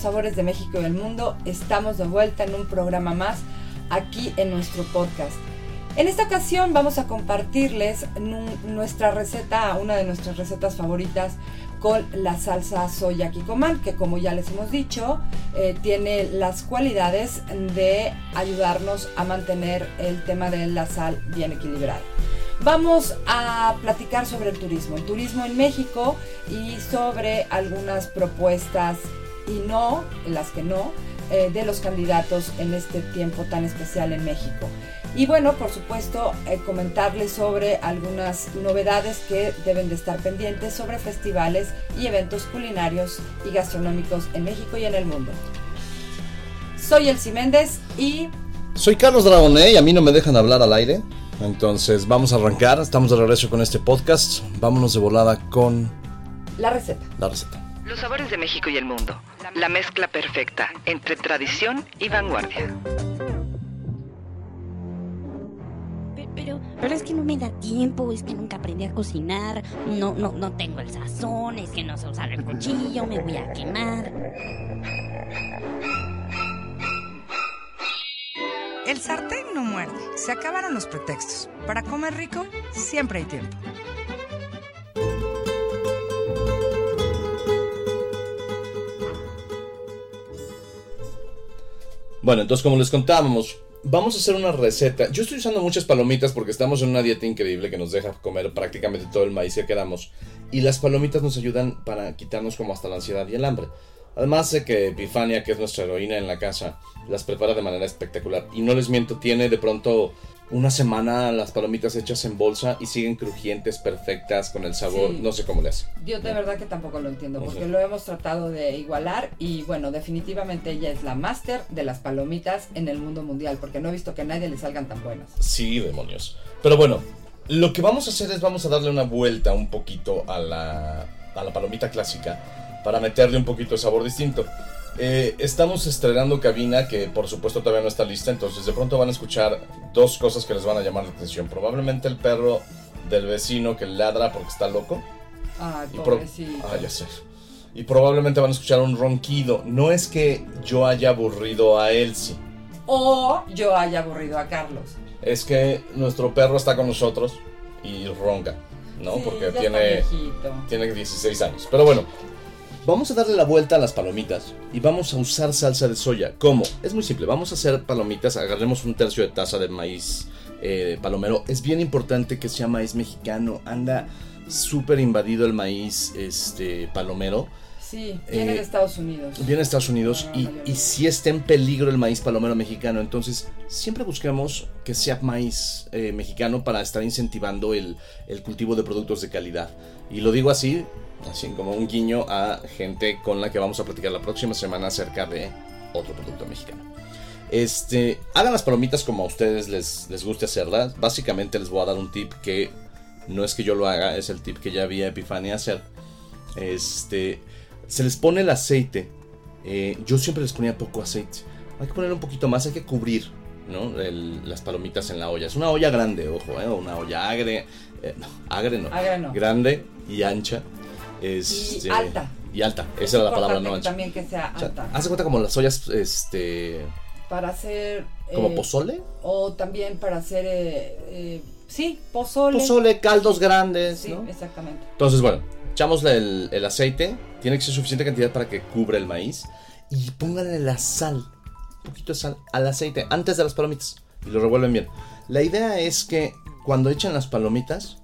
Sabores de México y del mundo, estamos de vuelta en un programa más aquí en nuestro podcast. En esta ocasión vamos a compartirles nu- nuestra receta, una de nuestras recetas favoritas con la salsa soya kikoman, que como ya les hemos dicho, eh, tiene las cualidades de ayudarnos a mantener el tema de la sal bien equilibrado. Vamos a platicar sobre el turismo, el turismo en México y sobre algunas propuestas y no, las que no, eh, de los candidatos en este tiempo tan especial en México. Y bueno, por supuesto, eh, comentarles sobre algunas novedades que deben de estar pendientes sobre festivales y eventos culinarios y gastronómicos en México y en el mundo. Soy Elsie Méndez y Soy Carlos Dragoné y a mí no me dejan hablar al aire. Entonces vamos a arrancar. Estamos de regreso con este podcast. Vámonos de volada con la receta. la receta. Los sabores de México y el mundo. La mezcla perfecta entre tradición y vanguardia. Pe- Pero, pero es que no me da tiempo, es que nunca aprendí a cocinar, no, no, no tengo el sazón, es que no sé usar el cuchillo, me voy a quemar. El sartén no muerde. Se acabaron los pretextos. Para comer rico, siempre hay tiempo. Bueno, entonces como les contábamos, vamos a hacer una receta. Yo estoy usando muchas palomitas porque estamos en una dieta increíble que nos deja comer prácticamente todo el maíz que queramos. Y las palomitas nos ayudan para quitarnos como hasta la ansiedad y el hambre. Además de que Epifania, que es nuestra heroína en la casa, las prepara de manera espectacular. Y no les miento, tiene de pronto una semana las palomitas hechas en bolsa y siguen crujientes, perfectas, con el sabor, Sí. no sé cómo le hace. Yo de verdad que tampoco lo entiendo, porque lo hemos tratado de igualar y bueno, definitivamente ella es la máster de las palomitas en el mundo mundial, porque no he visto que a nadie le salgan tan buenas. Sí, demonios. Pero bueno, lo que vamos a hacer es vamos a darle una vuelta un poquito a la, a la palomita clásica para meterle un poquito de sabor distinto. Eh, estamos estrenando cabina que por supuesto todavía no está lista, entonces de pronto van a escuchar dos cosas que les van a llamar la atención. Probablemente el perro del vecino que ladra porque está loco. Ay, Y pobrecito. Ah, ya sé. Y probablemente van a escuchar un ronquido. No es que yo haya aburrido a Elsie. O yo haya aburrido a Carlos. Es que nuestro perro está con nosotros y ronca, ¿no? Sí, Porque tiene, tiene 16 años. Pero bueno, vamos a darle la vuelta a las palomitas y vamos a usar salsa de soya. ¿Cómo? Es muy simple. Vamos a hacer palomitas, agarremos un tercio de taza de maíz eh, palomero. Es bien importante que sea maíz mexicano. Anda súper invadido el maíz este, palomero. Sí, viene Eh, de Estados Unidos. Viene de Estados Unidos La y, si está en peligro el maíz palomero mexicano, entonces siempre busquemos que sea maíz eh, mexicano para estar incentivando el, el cultivo de productos de calidad. Y lo digo así, así como un guiño a gente con la que vamos a platicar la próxima semana acerca de otro producto mexicano. Este, hagan las palomitas como a ustedes les, les guste hacerlas. Básicamente les voy a dar un tip que no es que yo lo haga, es el tip que ya vi a Epifania hacer. Este, se les pone el aceite. eh, yo siempre les ponía poco aceite. Hay que poner un poquito más, hay que cubrir ¿no? Las palomitas en la olla. Es una olla grande, ojo, ¿eh? una olla agre. Eh, no, agre no. Grande y ancha. Este, alta. Y alta. Es Esa era la palabra, no ancha. También que sea O sea, alta. haz de cuenta como las ollas, este, Para hacer... como eh, pozole. O también para hacer... eh, eh, sí, pozole. Pozole, caldos grandes, Sí, ¿no? exactamente. Entonces, bueno, echamosle el, el aceite. Tiene que ser suficiente cantidad para que cubra el maíz. Y pónganle la sal, un poquito de sal, al aceite antes de las palomitas. Y lo revuelven bien. La idea es que cuando echen las palomitas,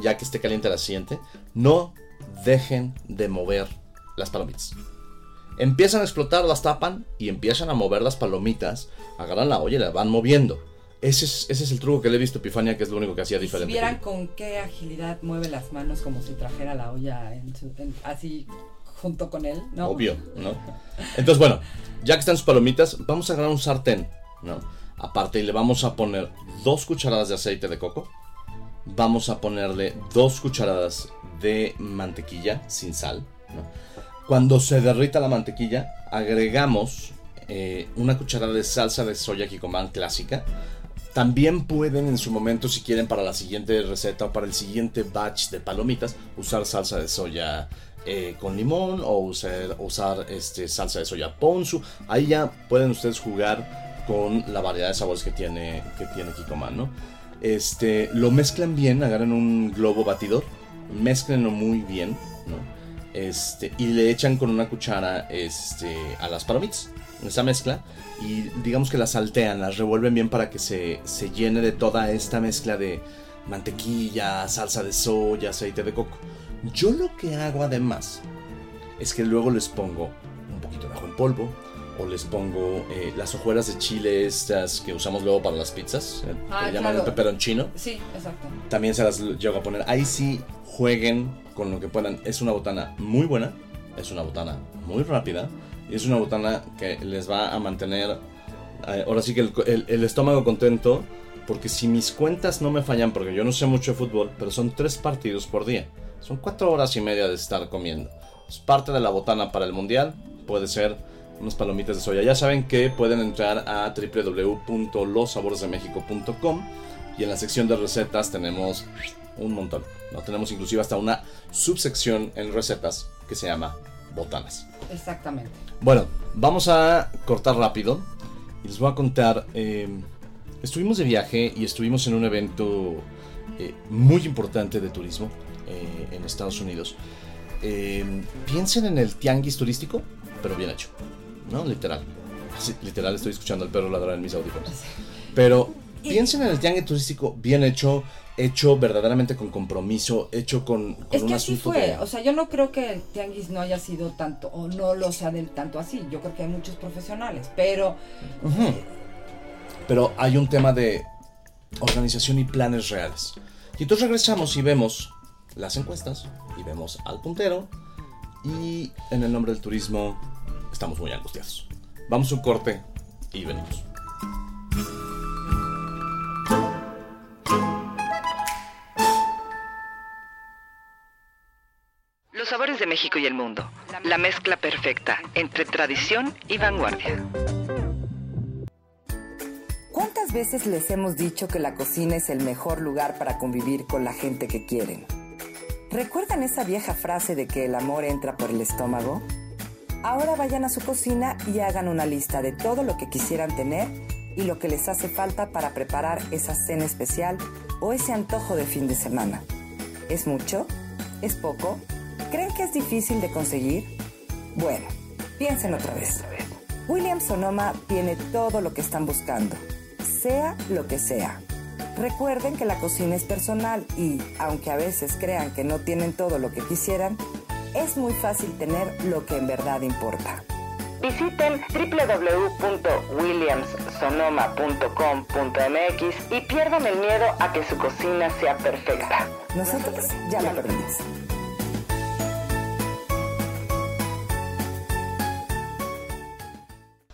ya que esté caliente la siguiente, no dejen de mover las palomitas. Empiezan a explotar, las tapan y empiezan a mover las palomitas. Agarran la olla y la van moviendo. ese es, ese es el truco que le he visto a Epifania, que es lo único que hacía Y si diferente. vieran con qué agilidad mueve las manos como si trajera la olla en su- en- así junto con él, ¿no? Obvio, ¿no? Entonces, bueno, ya que están sus palomitas, vamos a agarrar un sartén, ¿no? Aparte, y le vamos a poner dos cucharadas de aceite de coco. Vamos a ponerle dos cucharadas de mantequilla sin sal. Cuando se derrita la mantequilla, agregamos eh, una cucharada de salsa de soya Kikoman clásica. También pueden en su momento, si quieren, para la siguiente receta o para el siguiente batch de palomitas, usar salsa de soya eh, con limón o usar, usar este, salsa de soya ponzu. Ahí ya pueden ustedes jugar con la variedad de sabores que tiene, que tiene Kikoman, ¿no? Este, lo mezclan bien, agarran un globo batidor, mezclenlo muy bien, ¿no? Este, y le echan con una cuchara este, a las palomitas, esa mezcla, y digamos que las saltean, las revuelven bien para que se, se llene de toda esta mezcla de mantequilla, salsa de soya, aceite de coco. Yo lo que hago además es que luego les pongo un poquito de ajo en polvo, o les pongo eh, las hojuelas de chile estas que usamos luego para las pizzas, eh, Ah, que llaman claro. peperoncino. Sí, exacto. También se las llego a poner. Ahí sí jueguen con lo que puedan. Es una botana muy buena. Es una botana muy rápida. Y es una botana que les va a mantener. eh, ahora sí que el, el- el estómago contento. Porque si mis cuentas no me fallan, porque yo no sé mucho de fútbol, pero son tres partidos por día. Son cuatro horas y media de estar comiendo. Es parte de la botana para el mundial. Puede ser unas palomitas de soya. Ya saben que pueden entrar a www.losaboresdemexico.com y en la sección de recetas tenemos un montón. ¿no? Tenemos inclusive hasta una subsección en recetas que se llama botanas. Exactamente. Bueno, vamos a cortar rápido y les voy a contar. eh, estuvimos de viaje y estuvimos en un evento eh, muy importante de turismo eh, en Estados Unidos. Piensen en el tianguis turístico, pero bien hecho, ¿no? Literal. Literal, estoy escuchando al perro ladrar en mis audífonos. Pero piensen en el tianguis turístico bien hecho, hecho verdaderamente con compromiso, hecho con, con Es un que así asunto fue, de- o sea, yo no creo que el tianguis no haya sido tanto, o no lo sea del tanto así, yo creo que hay muchos profesionales, pero Ujú. Pero hay un tema de organización y planes reales. Y entonces regresamos y vemos las encuestas y vemos al puntero y en el nombre del turismo estamos muy angustiados. Vamos a un corte y venimos. Los sabores de México y el mundo. La mezcla perfecta entre tradición y vanguardia. ¿Cuántas veces les hemos dicho que la cocina es el mejor lugar para convivir con la gente que quieren? ¿Recuerdan esa vieja frase de que el amor entra por el estómago? Ahora vayan a su cocina y hagan una lista de todo lo que quisieran tener y lo que les hace falta para preparar esa cena especial o ese antojo de fin de semana. ¿Es mucho? ¿Es poco? ¿Creen que es difícil de conseguir? Bueno, piensen otra vez. William Sonoma tiene todo lo que están buscando, sea lo que sea. Recuerden que la cocina es personal y, aunque a veces crean que no tienen todo lo que quisieran, es muy fácil tener lo que en verdad importa. Visiten www.williamssonoma.com.mx y pierdan el miedo a que su cocina sea perfecta. Nosotros ya lo perdimos.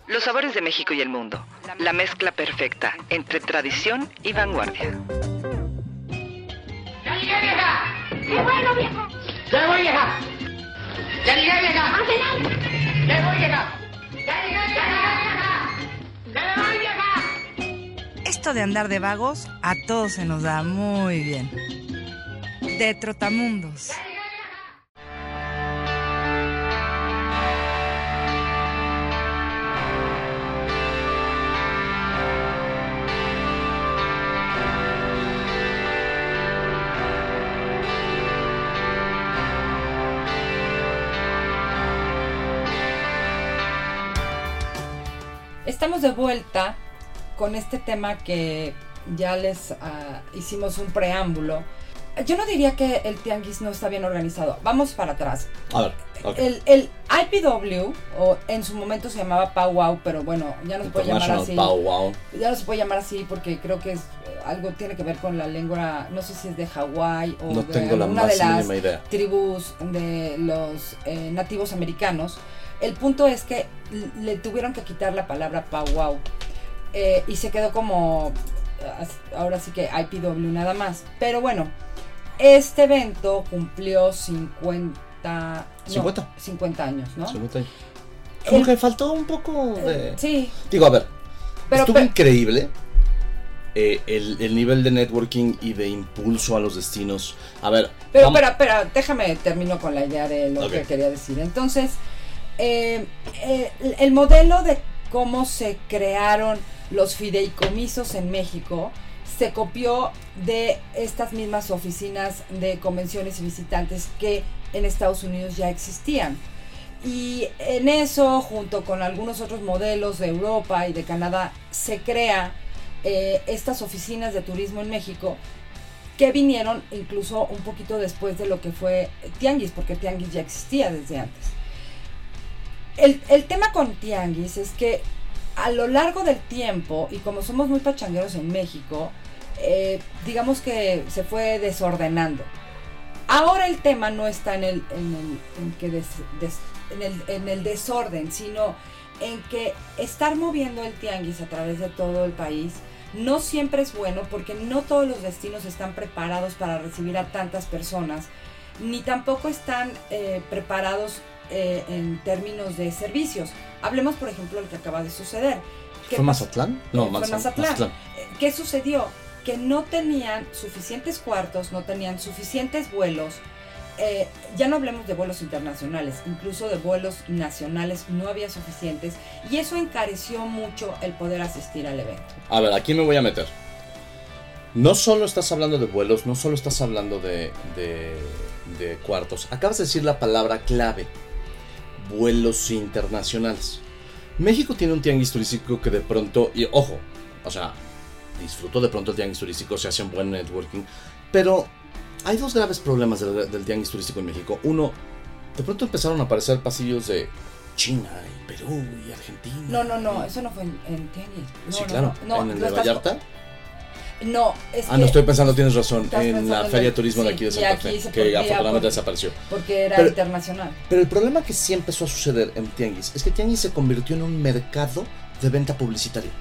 Los sabores de México y el mundo. La mezcla perfecta entre tradición y vanguardia. ¡Ya llegué, vieja! ¡Qué bueno, vieja! ¡Ya vieja! ¡Ya llegué, vieja! ¡Ya voy, vieja! ¡Ya llegué, vieja! ¡Ya voy, vieja! Esto de andar de vagos a todos se nos da muy bien. De Trotamundos. Estamos de vuelta con este tema que ya les ah, hicimos un preámbulo. yo no diría que el tianguis no está bien organizado. Vamos para atrás. A ver. El, el IPW, o en su momento se llamaba Powwow, pero bueno, ya no se puede llamar así. Pow Wow. Ya no se puede llamar así porque creo que es eh, algo tiene que ver con la lengua, no sé si es de Hawái o No de la alguna de las idea. tribus de los eh, nativos americanos. El punto es que le tuvieron que quitar la palabra powwow eh, y se quedó como eh, ahora sí que IPW nada más. Pero bueno, este evento cumplió 50 no, 50. 50 años, ¿no? Se nota ahí. Como El- que faltó un poco de. Sí, Digo, a ver, pero, estuvo pero- increíble eh, el, el nivel de networking y de impulso a los destinos. A ver, Pero, espera, espera, déjame termino con la idea de lo que quería decir. Entonces, eh, eh, el modelo de cómo se crearon los fideicomisos en México se copió de estas mismas oficinas de convenciones y visitantes que en Estados Unidos ya existían. Y en eso, junto con algunos otros modelos de Europa y de Canadá, se crea eh, estas oficinas de turismo en México que vinieron incluso un poquito después de lo que fue Tianguis, porque Tianguis ya existía desde antes. El, el tema con Tianguis es que a lo largo del tiempo, y como somos muy pachangueros en México, eh, digamos que se fue desordenando. Ahora el tema no está en el, en el, en el desorden, sino en que estar moviendo el tianguis a través de todo el país no siempre es bueno porque no todos los destinos están preparados para recibir a tantas personas, ni tampoco están eh, preparados eh, en términos de servicios. Hablemos, por ejemplo, del que acaba de suceder. ¿Qué ¿Fue? Mazatlán? No, Fue Mazat- Mazatlán. Eh, ¿Qué sucedió? Que no tenían suficientes cuartos, no tenían suficientes vuelos. eh, ya no hablemos de vuelos internacionales, incluso de vuelos nacionales no había suficientes y eso encareció mucho el poder asistir al evento. A ver, aquí me voy a meter. No solo estás hablando de vuelos, no solo estás hablando de, de, de cuartos. Acabas de decir la palabra clave. Vuelos internacionales. México tiene un tianguis turístico que de pronto, y ojo, o sea, disfruto de pronto el tianguis turístico, se hace un buen networking, pero hay dos graves problemas del, del tianguis turístico en México. Uno, de pronto empezaron a aparecer pasillos de China y Perú y Argentina. No, no, no, eso no fue en, en Tianguis. No, sí, claro. No, no, en el de Vallarta. No, es Ah, que no estoy pensando, tienes razón, en la Feria de Turismo de aquí de Santa Fe, que afortunadamente desapareció. porque era Pero- internacional. Pero el problema que sí empezó a suceder en Tianguis es que Tianguis se convirtió en un mercado de venta publicitaria.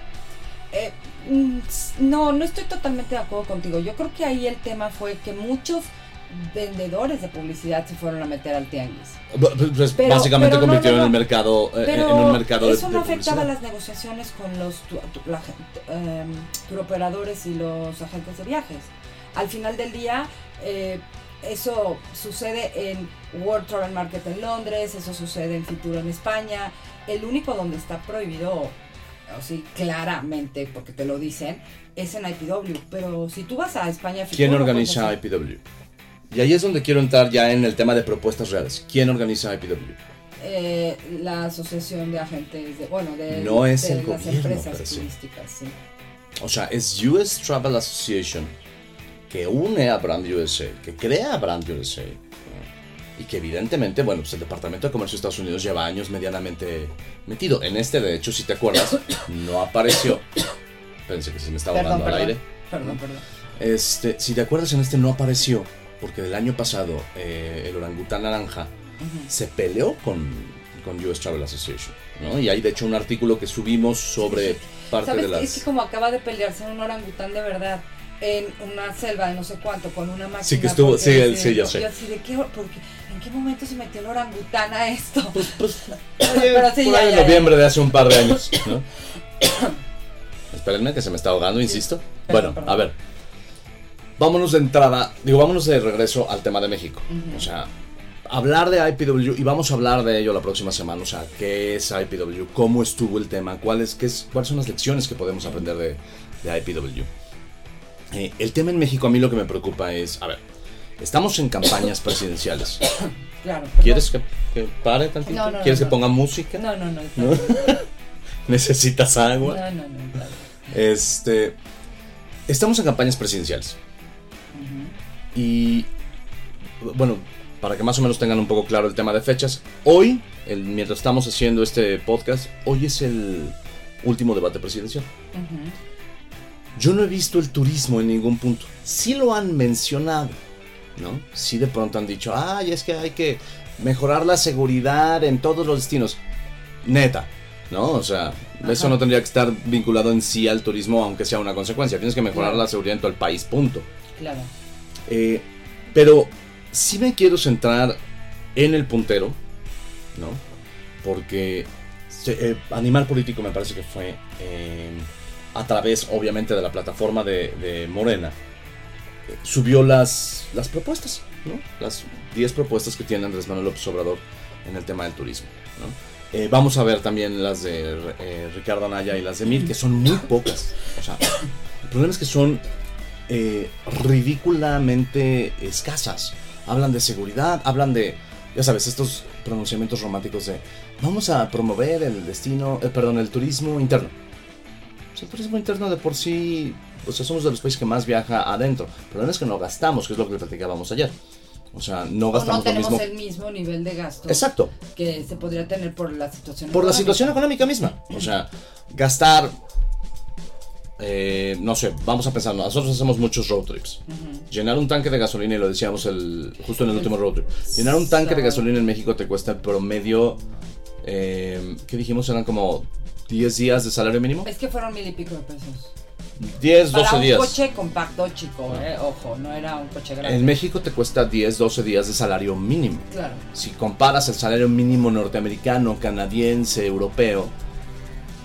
Eh, mm, no, no estoy totalmente de acuerdo contigo. Yo creo que ahí el tema fue que muchos vendedores de publicidad se fueron a meter al tianguis. Pues Pero- básicamente pero no, convirtieron no, el mercado eh, Pero en un mercado de, eso de no afectaba publicidad. las negociaciones con los tu- tu- la em, turoperadores y los agentes de viajes. Al final del día, eh, eso sucede en World Travel Market en Londres, eso sucede en Fitur en España. El único donde está prohibido, así claramente, porque te lo dicen, es en IPW. Pero si tú vas a España, ¿Quién lo puedes organiza. IPW? Y ahí es donde quiero entrar ya en el tema de propuestas reales. ¿Quién organiza IPW? Eh, la asociación de agentes de, bueno, de, No es de el las gobierno, empresas turísticas, sí. O sea, es US Travel Association que une a Brand USA, que crea a Brand USA. Y que evidentemente, bueno, pues el Departamento de Comercio de Estados Unidos lleva años medianamente metido. En este, de hecho, si te acuerdas, no apareció. Pensé que se me estaba Perdón, hablando al perdón, aire. perdón, perdón. Este, si te acuerdas, en este no apareció, porque el año pasado eh, el orangután naranja se peleó con, con US Travel Association, ¿no? Y hay de hecho un artículo que subimos sobre parte ¿Sabes? de las... Es que como acaba de pelearse un orangután de verdad en una selva de no sé cuánto con una máquina. Sí, que estuvo- sí, dice, sí, ya sé. yo así de qué, porque, ¿en qué momento se metió el orangután a esto? Pues, pues, Pero sí, por ya, ahí en ya, ya. noviembre de hace un par de años, ¿no? Espérenme que se me está ahogando, insisto. Perdón, bueno, perdón. a ver. Vámonos de entrada, digo, vámonos de regreso al tema de México. O sea, hablar de IPW, y vamos a hablar de ello la próxima semana, o sea, qué es IPW, cómo estuvo el tema, cuáles, qué es, cuáles son las lecciones que podemos aprender de, de IPW. Eh, el tema en México a mí lo que me preocupa es, a ver, estamos en campañas presidenciales. Claro. ¿Quieres que, que pare tantito? No, no, ¿Quieres no, que ponga música? No, no, no. ¿Necesitas agua? No, no, no. claro. Este, estamos en campañas presidenciales. Y bueno, para que más o menos tengan un poco claro el tema de fechas, hoy, el- mientras estamos haciendo este podcast, hoy es el último debate presidencial. Yo no he visto el turismo en ningún punto. Sí lo han mencionado, ¿no? Sí de pronto han dicho, ay, es que hay que mejorar la seguridad en todos los destinos. Neta, ¿no? O sea, eso no tendría que estar vinculado en sí al turismo, aunque sea una consecuencia. Tienes que mejorar Claro. la seguridad en todo el país, punto. Claro. Eh, pero sí me quiero centrar en el puntero, ¿no? Porque eh, Animal Político me parece que fue eh, a través, obviamente, de la plataforma de, Morena. eh, subió las, las propuestas, ¿no? Las 10 propuestas que tiene Andrés Manuel López Obrador en el tema del turismo, ¿no? Vamos a ver también las de Ricardo Anaya y las de Mir, que son muy pocas. O sea, el problema es que son eh, ridículamente escasas. Hablan de seguridad, hablan de, ya sabes, estos pronunciamientos románticos de vamos a promover el destino, eh, perdón, el turismo interno. Pues el turismo interno de por sí, o sea, somos de los países que más viaja adentro. El problema es que no gastamos, que es lo que platicábamos ayer. O sea, no O no gastamos lo tenemos mismo. el mismo nivel de gasto Exacto. que se podría tener por la situación Por la situación económica misma. O sea, gastar. Eh, no sé, vamos a pensar, nosotros hacemos muchos road trips. Llenar un tanque de gasolina, y lo decíamos el, justo en el último road trip. Llenar un tanque de gasolina en México te cuesta en promedio. Eh, ¿Qué dijimos? Eran como 10 días de salario mínimo. Es que fueron mil y pico de pesos. 10, Para 12 un días. coche compacto chico, eh, ojo, no era un coche grande. En México te cuesta 10, 12 días de salario mínimo. Claro. Si comparas el salario mínimo norteamericano, canadiense, europeo,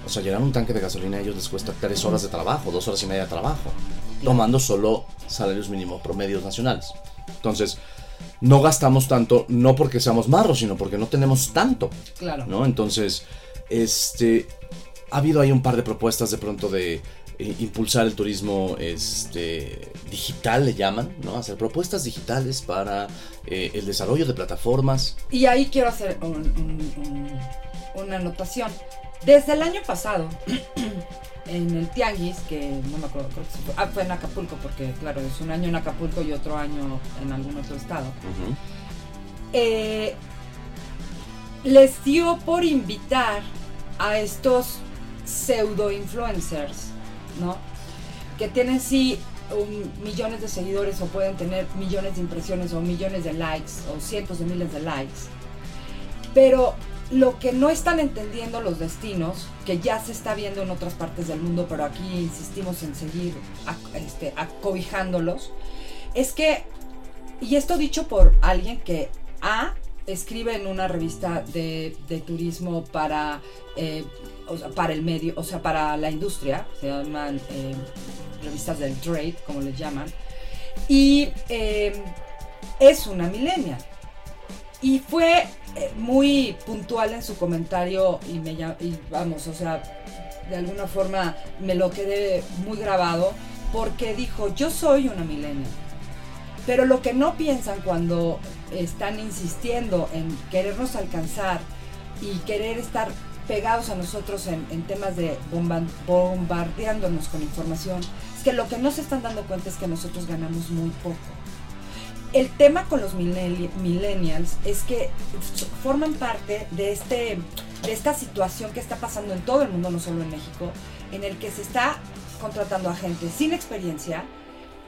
o sea, llenar un tanque de gasolina a ellos les cuesta 3 horas de trabajo, 2 horas y media de trabajo, tomando solo salarios mínimos promedios nacionales. Entonces, no gastamos tanto, no porque seamos marros, sino porque no tenemos tanto. Claro. ¿no? Entonces, este, ha habido ahí un par de propuestas de pronto de eh, impulsar el turismo este, digital, le llaman, ¿no? Hacer propuestas digitales para eh, el desarrollo de plataformas. Y ahí quiero hacer un- un- un- una anotación. Desde el año pasado, en el Tianguis, que no me acuerdo, creo que fue, ah, fue en Acapulco, porque claro, es un año en Acapulco y otro año en algún otro estado. eh, les dio por invitar a estos pseudo influencers, ¿no? Que tienen sí un- millones de seguidores o pueden tener millones de impresiones o millones de likes o cientos de miles de likes. Pero lo que no están entendiendo los destinos, que ya se está viendo en otras partes del mundo, pero aquí insistimos en seguir este, acobijándolos, es que, y esto dicho por alguien que A escribe en una revista de, de turismo para, eh, o sea, para el medio, o sea, para la industria, se llaman eh, revistas del trade, como les llaman, y eh, es una millennial. Y fue muy puntual en su comentario y me y vamos, o sea, de alguna forma me lo quedé muy grabado porque dijo, yo soy una millennial. Pero lo que no piensan cuando están insistiendo en querernos alcanzar y querer estar pegados a nosotros en, en temas de bomba- bombardeándonos con información, es que lo que no se están dando cuenta es que nosotros ganamos muy poco. El tema con los millenni- millennials es que forman parte de, este, de esta situación que está pasando en todo el mundo, no solo en México, en el que se está contratando a gente sin experiencia,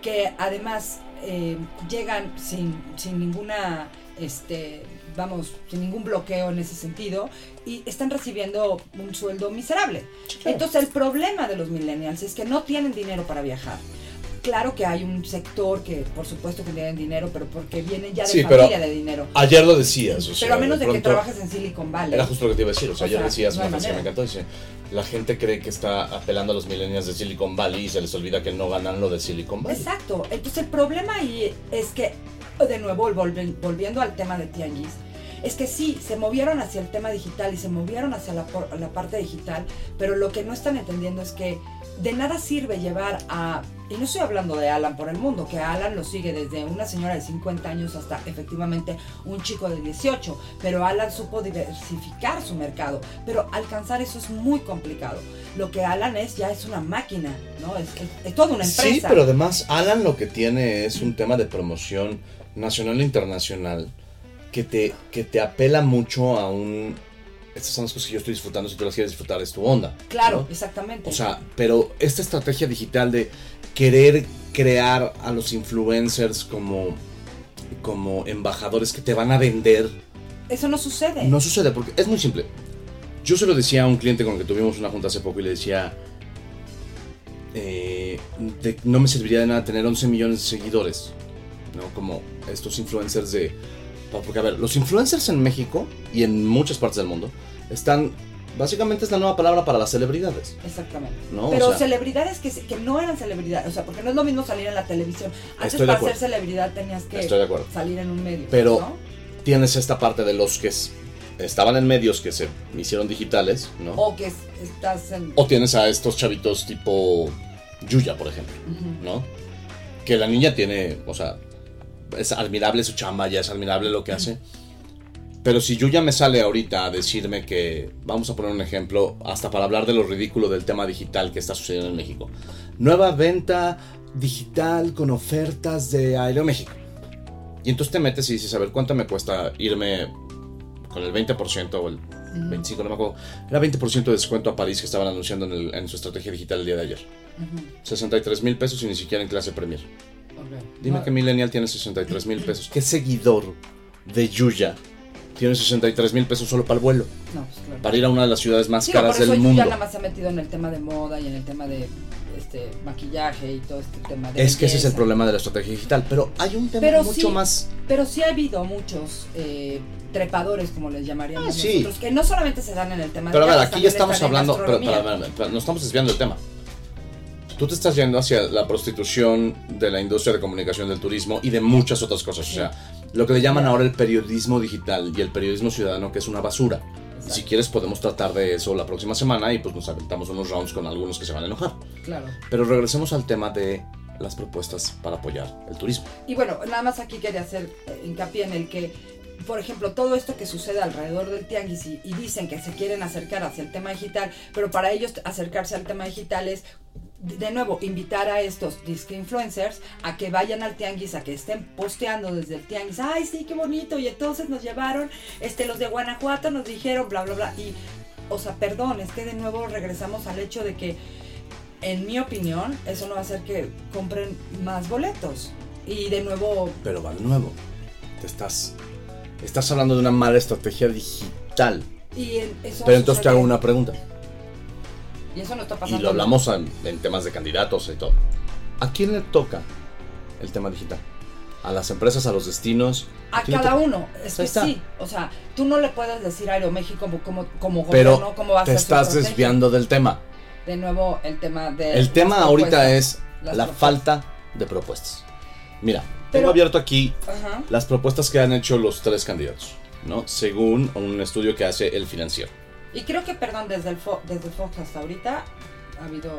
que además eh, llegan sin, sin ninguna, este, vamos, sin ningún bloqueo en ese sentido y están recibiendo un sueldo miserable. Entonces el problema de los millennials es que no tienen dinero para viajar. Claro que hay un sector que por supuesto que tienen dinero, pero porque vienen ya de Sí, familia de dinero. Ayer lo decías, o sea, pero a menos de, que trabajes en Silicon Valley. Era justo lo que te iba a decir, o sea, O ayer sea, decías no una frase que me encantó, dice, la gente cree que está apelando a los millennials de Silicon Valley y se les olvida que no ganan lo de Silicon Valley. Exacto. Entonces el problema ahí es que, de nuevo, volvi- volviendo al tema de Tianguis, es que sí, se movieron hacia el tema digital y se movieron hacia la, la parte digital, pero lo que no están entendiendo es que de nada sirve llevar a y no estoy hablando de Alan por el mundo, que Alan lo sigue desde una señora de 50 años hasta efectivamente un chico de 18, pero Alan supo diversificar su mercado, pero alcanzar eso es muy complicado. Lo que Alan es ya es una máquina, ¿no? Es, es- es toda una empresa. Sí, pero además Alan lo que tiene es un tema de promoción nacional e internacional que te, que te apela mucho a un... Estas son las cosas que yo estoy disfrutando, si tú las quieres disfrutar es tu onda. Claro, ¿no? exactamente. O sea, pero esta estrategia digital de querer crear a los influencers como, como embajadores que te van a vender, eso no sucede. no sucede porque es muy simple. Yo se lo decía a un cliente con el que tuvimos una junta hace poco y le decía, eh, de- no me serviría de nada tener 11 millones de seguidores, ¿no? Como estos influencers de... Porque a ver, los influencers en México y en muchas partes del mundo están... Básicamente es la nueva palabra para las celebridades. Exactamente. No, o Pero sea- celebridades que, que no eran celebridades, o sea, porque no es lo mismo salir en la televisión. Antes Estoy de para ser celebridad tenías que salir en un medio. Pero ¿no? tienes esta parte de los que estaban en medios que se hicieron digitales, ¿no? O que es- estás en... O tienes a estos chavitos tipo Yuya, por ejemplo. ¿no? Que la niña tiene, o sea, es admirable su chamba, ya es admirable lo que hace. Pero si Yuya me sale ahorita a decirme que, vamos a poner un ejemplo, hasta para hablar de lo ridículo del tema digital que está sucediendo en México. Nueva venta digital con ofertas de Aeroméxico. Y entonces te metes y dices, a ver, ¿cuánto me cuesta irme con el 20% o el 25%, no me acuerdo? Era 20% de descuento a París que estaban anunciando en, el- en su estrategia digital el día de ayer. 63 mil pesos y ni siquiera en clase Premier. Dime No. que Millennial tiene 63 mil pesos. ¿Qué seguidor de Yuya tiene 63 mil pesos solo para el vuelo? No, pues claro. Para ir a una de las ciudades más Sí, caras por eso del mundo. ya nada más se ha metido en el tema de moda y en el tema de este maquillaje y todo este tema de Es que ese es el belleza. problema de la estrategia digital. Pero hay un tema Pero mucho sí, más. Pero sí ha habido muchos eh, trepadores, como les llamaríamos Ah, sí. nosotros, que no solamente se dan en el tema Pero a de ver, viajes, aquí ya estamos hablando. Pero, pero, pero, pero, nos estamos desviando del tema. Tú te estás yendo hacia la prostitución de la industria de comunicación del turismo y de muchas otras cosas. O sea, lo que le llaman ahora el periodismo digital y el periodismo ciudadano, que es una basura. Si quieres, podemos tratar de eso la próxima semana y pues nos aventamos unos rounds con algunos que se van a enojar. Claro. Pero regresemos al tema de las propuestas para apoyar el turismo. Y bueno, nada más aquí quería hacer eh, hincapié en el que, por ejemplo, todo esto que sucede alrededor del tianguis y, y dicen que se quieren acercar hacia el tema digital, pero para ellos acercarse al tema digital es, de nuevo, invitar a estos disque influencers a que vayan al tianguis, a que estén posteando desde el tianguis, ay, sí, qué bonito, y entonces nos llevaron, este, los de Guanajuato nos dijeron, bla, bla, bla, y, o sea, perdón, es que de nuevo regresamos al hecho de que en mi opinión, eso no va a hacer que compren más boletos. Y de nuevo, Pero va de nuevo. Te estás. Estás hablando de una mala estrategia digital. y en- eso Pero entonces te hago una pregunta. Y eso no está Y pasando. lo hablamos en, en temas de candidatos y todo. ¿A quién le toca el tema digital? ¿A las empresas, a los destinos? A cada uno. Es que sí. O sea, tú no le puedes decir a Aeroméxico como, como, Pero gobierno cómo va a te ser su estás desviando del tema. De nuevo, el tema de. El tema ahorita es la propuestas. falta de propuestas. Mira, tengo Pero- abierto aquí Ajá. las propuestas que han hecho los tres candidatos, ¿no? Según un estudio que hace el financiero. Y creo que, perdón, desde el, Fo- desde el Fox hasta ahorita ha habido.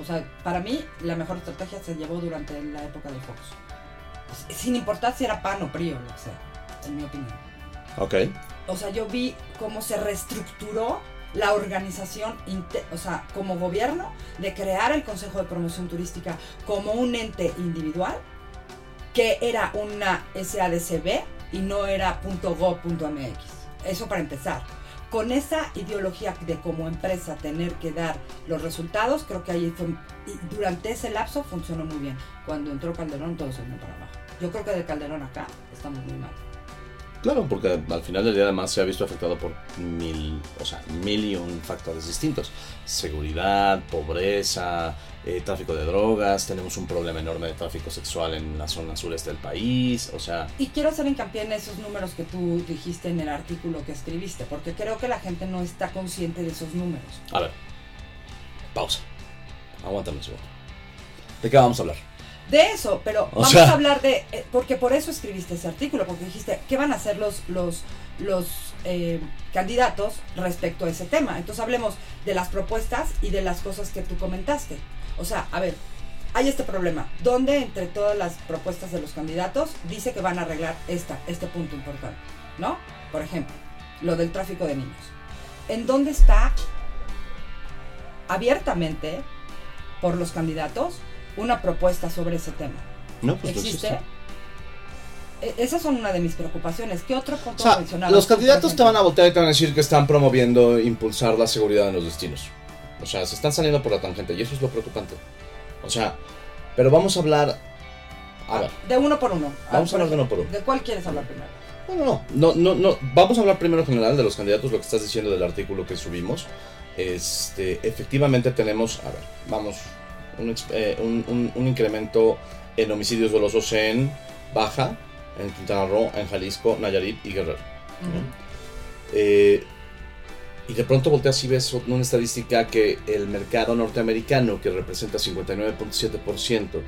O sea, para mí, la mejor estrategia se llevó durante la época del Fox. Pues, Sin importar si era PAN o PRI o lo que sea, en mi opinión. Ok. O sea, yo vi cómo se reestructuró la organización, o sea, como gobierno, de crear el Consejo de Promoción Turística como un ente individual, que era una SADCB y no era .gov.mx. Eso para empezar. Con esa ideología de como empresa tener que dar los resultados, creo que ahí fue, y durante ese lapso funcionó muy bien. Cuando entró Calderón, todo se vino para abajo. Yo creo que de Calderón acá estamos muy mal. Claro, porque al final del día además se ha visto afectado por mil, o sea, mil y un factores distintos. Seguridad, pobreza, eh, tráfico de drogas, tenemos un problema enorme de tráfico sexual en la zona sureste del país, o sea, Y quiero hacer hincapié en esos números que tú dijiste en el artículo que escribiste, porque creo que la gente no está consciente de esos números. a ver, pausa, aguántame un segundo. ¿De qué vamos a hablar? De eso, pero O vamos sea- a hablar de, eh, porque por eso escribiste ese artículo, porque dijiste, ¿qué van a hacer los, los, los eh, candidatos respecto a ese tema? Entonces hablemos de las propuestas y de las cosas que tú comentaste. O sea, a ver, hay este problema. ¿Dónde entre todas las propuestas de los candidatos dice que van a arreglar esta, este punto importante? ¿No? Por ejemplo, lo del tráfico de niños. ¿En dónde está abiertamente por los candidatos una propuesta sobre ese tema? No, pues no ¿Existe? E- Esas son una de mis preocupaciones. ¿Qué otro punto O sea, los candidatos te van a voltear y te van a decir que están promoviendo impulsar la seguridad en los destinos. O sea, se están saliendo por la tangente y eso es lo preocupante. O sea, pero vamos a hablar... A ver, De uno por uno. Vamos a hablar de uno por uno. ¿De cuál quieres hablar primero? no, no, no, no, no, no. Vamos a hablar primero en general de los candidatos, lo que estás diciendo del artículo que subimos. Este, efectivamente tenemos, a ver, vamos, un, eh, un- un- un incremento en homicidios dolosos en Baja, en Quintana Roo, en Jalisco, Nayarit y Guerrero. ¿no? Eh, y de pronto volteas y ves una estadística que el mercado norteamericano, que representa 59.7%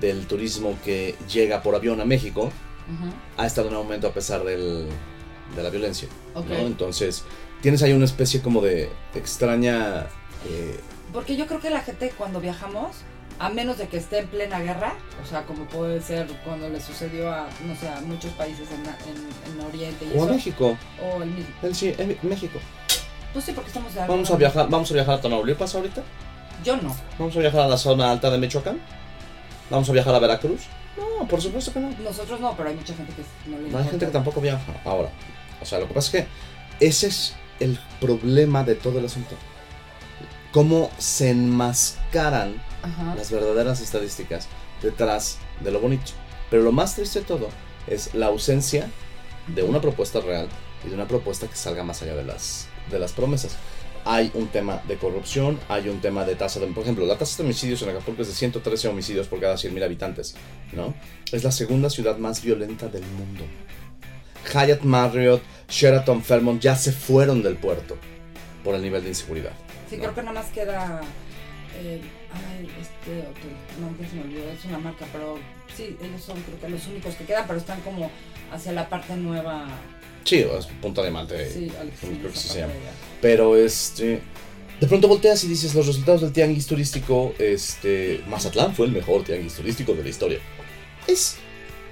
del turismo que llega por avión a México, ha estado en aumento a pesar del- de la violencia. Entonces, tienes ahí una especie como de extraña... eh, Porque yo creo que la gente cuando viajamos, a menos de que esté en plena guerra, o sea, como puede ser cuando le sucedió a, no sé, a muchos países en, en- en Oriente y o a México. o el mismo. Eh, Sí, México. Pues sí, porque estamos de Vamos a viajar, vamos a viajar a Tamaulipas ahorita. Yo no. Vamos a viajar a la zona alta de Michoacán. Vamos a viajar a Veracruz. No, por supuesto que no. Nosotros no, pero hay mucha gente que no le Hay importa. gente que tampoco viaja. Ahora, o sea, lo que pasa es que ese es el problema de todo el asunto. Cómo se enmascaran Ajá. las verdaderas estadísticas detrás de lo bonito. Pero lo más triste de todo es la ausencia de una propuesta real y de una propuesta que salga más allá de las, de las promesas. Hay un tema de corrupción, hay un tema de tasa de... Por ejemplo, la tasa de homicidios en Acapulco es de 113 homicidios por cada 100.000 habitantes, ¿no? Es la segunda ciudad más violenta del mundo. Hyatt Marriott, Sheraton Fairmont ya se fueron del puerto por el nivel de inseguridad. Sí, ¿no? creo que nada más queda. eh, ay, este hotel. No, se me olvidó. Es una marca, pero sí, ellos son creo que los únicos que quedan, pero están como hacia la parte nueva. Sí, es Punta de Mante. Sí, al- sí, creo que sí se llama. Pero este. De pronto volteas y dices los resultados del tianguis turístico. Este. Mazatlán fue el mejor tianguis turístico de la historia. Es.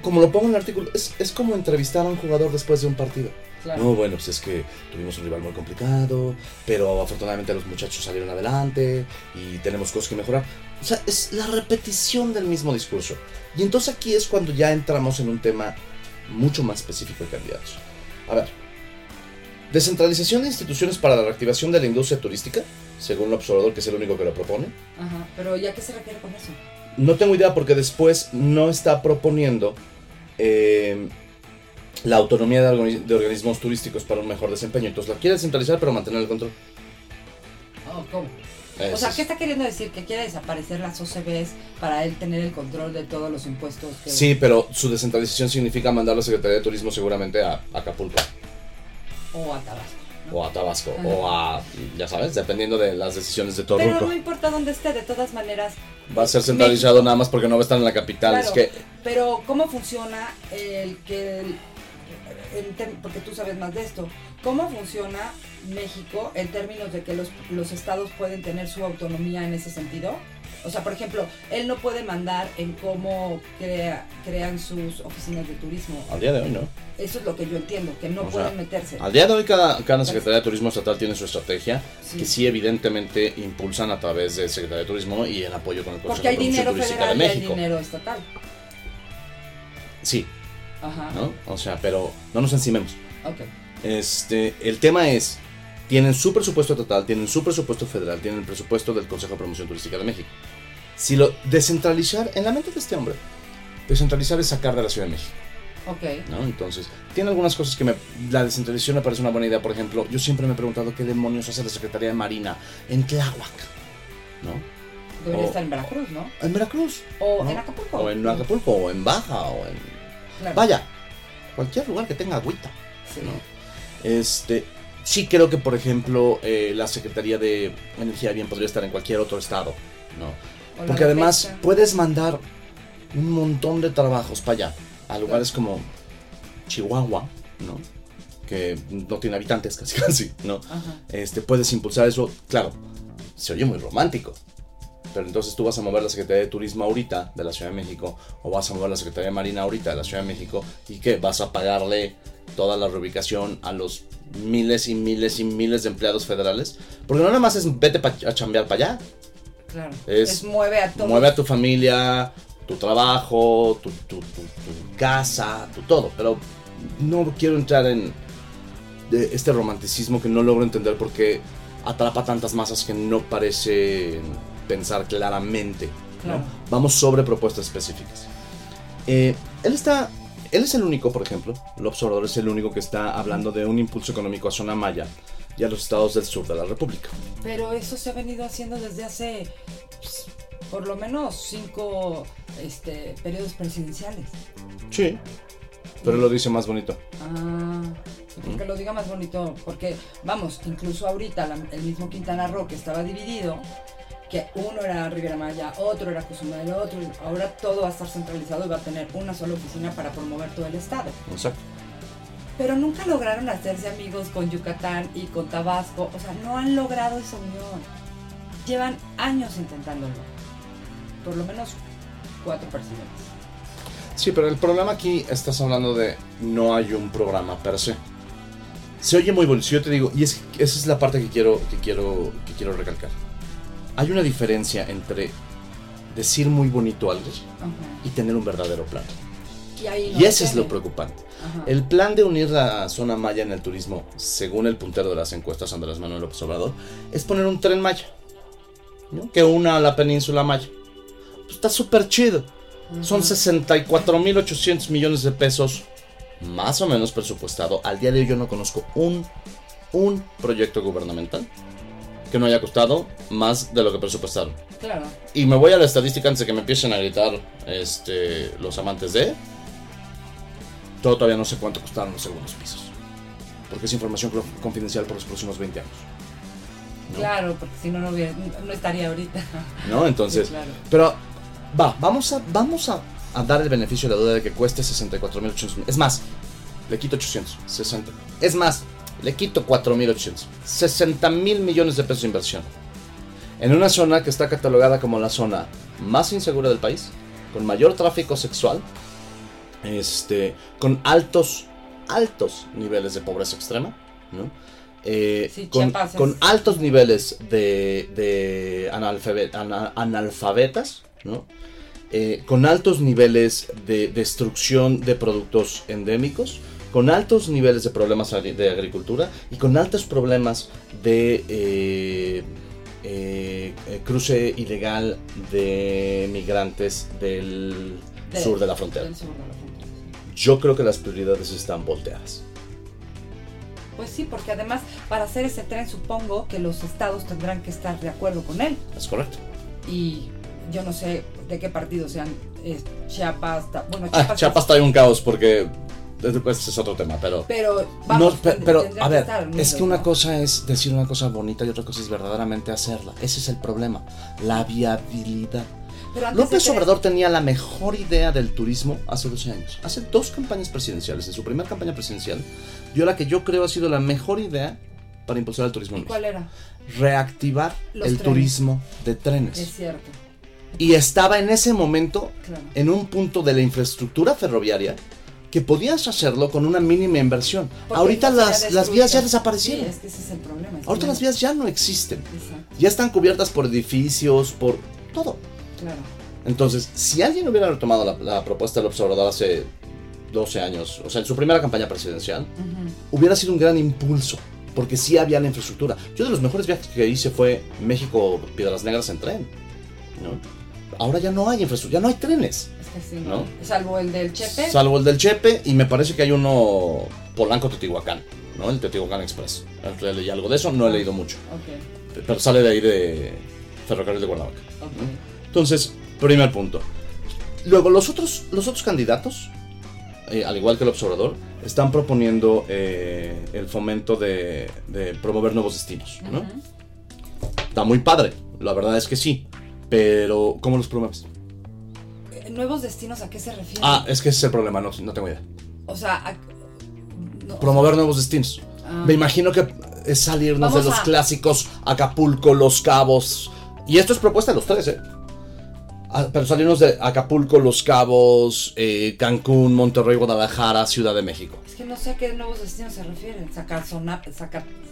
Como lo pongo en el artículo, es, es como entrevistar a un jugador después de un partido. Claro. No, bueno, pues es que tuvimos un rival muy complicado, pero afortunadamente los muchachos salieron adelante y tenemos cosas que mejorar. O sea, es la repetición del mismo discurso. Y entonces aquí es cuando ya entramos en un tema mucho más específico de candidatos. A ver, descentralización de instituciones para la reactivación de la industria turística, según el observador, que es el único que lo propone. Ajá, pero ¿ya qué se refiere con eso? No tengo idea porque después no está proponiendo eh, la autonomía de, organi- de organismos turísticos para un mejor desempeño. Entonces la quiere descentralizar pero mantener el control. Oh, ¿Cómo? O sea, ¿qué está queriendo decir? ¿Que quiere desaparecer las OCBs para él tener el control de todos los impuestos? Que... Sí, pero su descentralización significa mandar a la Secretaría de Turismo seguramente a Acapulco O a Tabasco. ¿no? o a Tabasco Ajá. o a, ya sabes, dependiendo de las decisiones de Pero Torruco. no importa dónde esté, de todas maneras. Va a ser centralizado nada más porque no va a estar en la capital. Claro, Es que Pero, ¿cómo funciona el que. el- porque tú sabes más de esto. ¿Cómo funciona México en términos de que los, los estados pueden tener su autonomía en ese sentido? O sea, por ejemplo, él no puede mandar en cómo crea, crean sus oficinas de turismo. al día de hoy, ¿no? Eso es lo que yo entiendo, que no O sea, pueden meterse. Al día de hoy cada, cada Secretaría de Turismo Estatal tiene su estrategia, Sí. que sí evidentemente impulsan a través de Secretaría de Turismo y en apoyo con el Consejo Porque hay de dinero federal de y hay México. dinero estatal. Sí, Ajá. ¿no? O sea, pero no nos encimemos. Ok. Este, el tema es, tienen su presupuesto total, tienen su presupuesto federal, tienen el presupuesto del Consejo de Promoción Turística de México. Si lo descentralizar, en la mente de este hombre, descentralizar es sacar de la Ciudad de México, Ok. ¿no? Entonces, tiene algunas cosas que me, la descentralización me parece una buena idea. Por ejemplo, yo siempre me he preguntado qué demonios hace la Secretaría de Marina en Tláhuac, ¿no? Debería estar en Veracruz, ¿no? En Veracruz. O ¿no? en Acapulco. O en Acapulco, o en Baja, o en... Claro. Vaya, cualquier lugar que tenga agüita. Sí. ¿no? Este, sí creo que, por ejemplo, eh, la Secretaría de Energía bien podría estar en cualquier otro estado, ¿no? O Porque de además pesca. puedes mandar un montón de trabajos para allá, a lugares como Chihuahua, ¿no? Que no tiene habitantes casi casi, ¿no? Ajá. Este, puedes impulsar eso, claro, se oye muy romántico, Pero entonces tú vas a mover la Secretaría de Turismo ahorita de la Ciudad de México o vas a mover la Secretaría de Marina ahorita de la Ciudad de México y que vas a pagarle toda la reubicación a los miles y miles y miles de empleados federales. Porque no nada más es vete a chambear para allá. Claro. Es- Es, mueve a todos. Mueve a tu familia, tu trabajo, tu, tu- tu- tu casa, tu todo. Pero no quiero entrar en de este romanticismo que no logro entender porque atrapa tantas masas que no parece pensar claramente. ¿no? Vamos sobre propuestas específicas. Eh, él está. Él es el único, por ejemplo, el observador es el único que está hablando de un impulso económico a zona maya y a los estados del sur de la República. Pero eso se ha venido haciendo desde hace pues, por lo menos cinco este, periodos presidenciales. Sí. Pero lo dice más bonito. Ah, porque lo diga más bonito, porque vamos, incluso ahorita la- el mismo Quintana Roo que estaba dividido, que uno era Riviera Maya, otro era Cozumel, otro, ahora todo va a estar centralizado y va a tener una sola oficina para promover todo el estado. Exacto. Pero nunca lograron hacerse amigos con Yucatán y con Tabasco, o sea, no han logrado esa unión. Llevan años intentándolo. Por lo menos cuatro presidentes. Sí, pero el problema aquí estás hablando de no hay un programa per se. Se oye muy bonito, yo te digo, y es, esa es la parte que quiero, que, quiero, que quiero recalcar. Hay una diferencia entre decir muy bonito algo y tener un verdadero plan. Y, no Y ese es lo preocupante. Ajá. El plan de unir la zona maya en el turismo, según el puntero de las encuestas Andrés Manuel López Obrador, es poner un tren maya ¿no? que una a la península maya. Pues está súper chido. Son 64.800 millones de pesos, más o menos presupuestado. Al día de hoy yo no conozco un, un proyecto gubernamental que no haya costado más de lo que presupuestaron. Claro. Y me voy a la estadística antes de que me empiecen a gritar este, los amantes de. Todo todavía no sé cuánto costaron los segundos pisos. Porque es información confidencial por los próximos 20 años. ¿no? Claro, porque si no, no, hubiera- no estaría ahorita. ¿No? Entonces. Sí, claro. Pero, va, vamos a, vamos a, a dar el beneficio de la duda de que cueste 64.800. Es más, le quito 800. 60. Es más, le quito 4.800. 60 mil millones de pesos de inversión. En una zona que está catalogada como la zona más insegura del país, con mayor tráfico sexual, este, con altos, altos niveles de pobreza extrema, ¿no? Eh, Sí, con, altos niveles de, de analfabe- ana- analfabetas, ¿no? Eh, con altos niveles de destrucción de productos endémicos, con altos niveles de problemas de agricultura y con altos problemas de eh, eh, cruce ilegal de migrantes del De- sur de la frontera. del sur de la frontera. Yo creo que las prioridades están volteadas. Pues sí, porque además para hacer ese tren supongo que los estados tendrán que estar de acuerdo con él. Es correcto. Y yo no sé de qué partido sean eh, Chiapas, bueno, Ah, Chiapas, Chiapas está en un caos porque ese es otro tema, pero... pero vamos, No, pero, tendrían a que ver, estar es que una cosa es decir una cosa bonita y otra cosa es verdaderamente hacerla. Ese es el problema, la viabilidad. Pero López que- Obrador tenía la mejor idea del turismo hace 12 años. Hace dos campañas presidenciales. En su primera campaña presidencial dio la que yo creo ha sido la mejor idea para impulsar el turismo ¿Y cuál era? Reactivar Los el trenes. turismo de trenes. Es cierto. Y estaba en ese momento Claro. en un punto de la infraestructura ferroviaria que podías hacerlo con una mínima inversión. Porque Ahorita las, las vías ya desaparecieron. Sí, es que ese es el problema. es Ahorita las vías ya no existen. Exacto, Ya están cubiertas por edificios, por todo. claro. Entonces, si alguien hubiera retomado la, la propuesta del observador hace 12 años, o sea, en su primera campaña presidencial, hubiera sido un gran impulso, porque sí había la infraestructura. Yo de los mejores viajes que hice fue México-Piedras Negras en tren. ¿no? Ahora ya no hay infraestructura, ya no hay trenes. Sí, ¿No? Salvo el del Chepe. Salvo el del Chepe y me parece que hay uno Polanco-Teotihuacán, ¿no? El Teotihuacán Express. Ya leí algo de eso, no he leído mucho. Ok, Pero sale de ahí de Ferrocarril de Cuernavaca. ok. Entonces, primer punto. Luego, los otros, los otros candidatos, eh, al igual que el observador, están proponiendo eh, el fomento de, de promover nuevos destinos. ¿no? Está muy padre, la verdad es que sí. Pero, ¿cómo los promueves? ¿Nuevos destinos a qué se refiere? Ah, es que ese es el problema, no, no tengo idea. O sea, a- no, Promover nuevos destinos. Ah. Me imagino que es salirnos Vamos de los a- clásicos Acapulco, Los Cabos, Y esto es propuesta de los tres, ¿eh? Ah, Pero salirnos de Acapulco, Los Cabos, eh, Cancún, Monterrey, Guadalajara, Ciudad de México. Es que no sé a qué nuevos destinos se refieren. Sacar,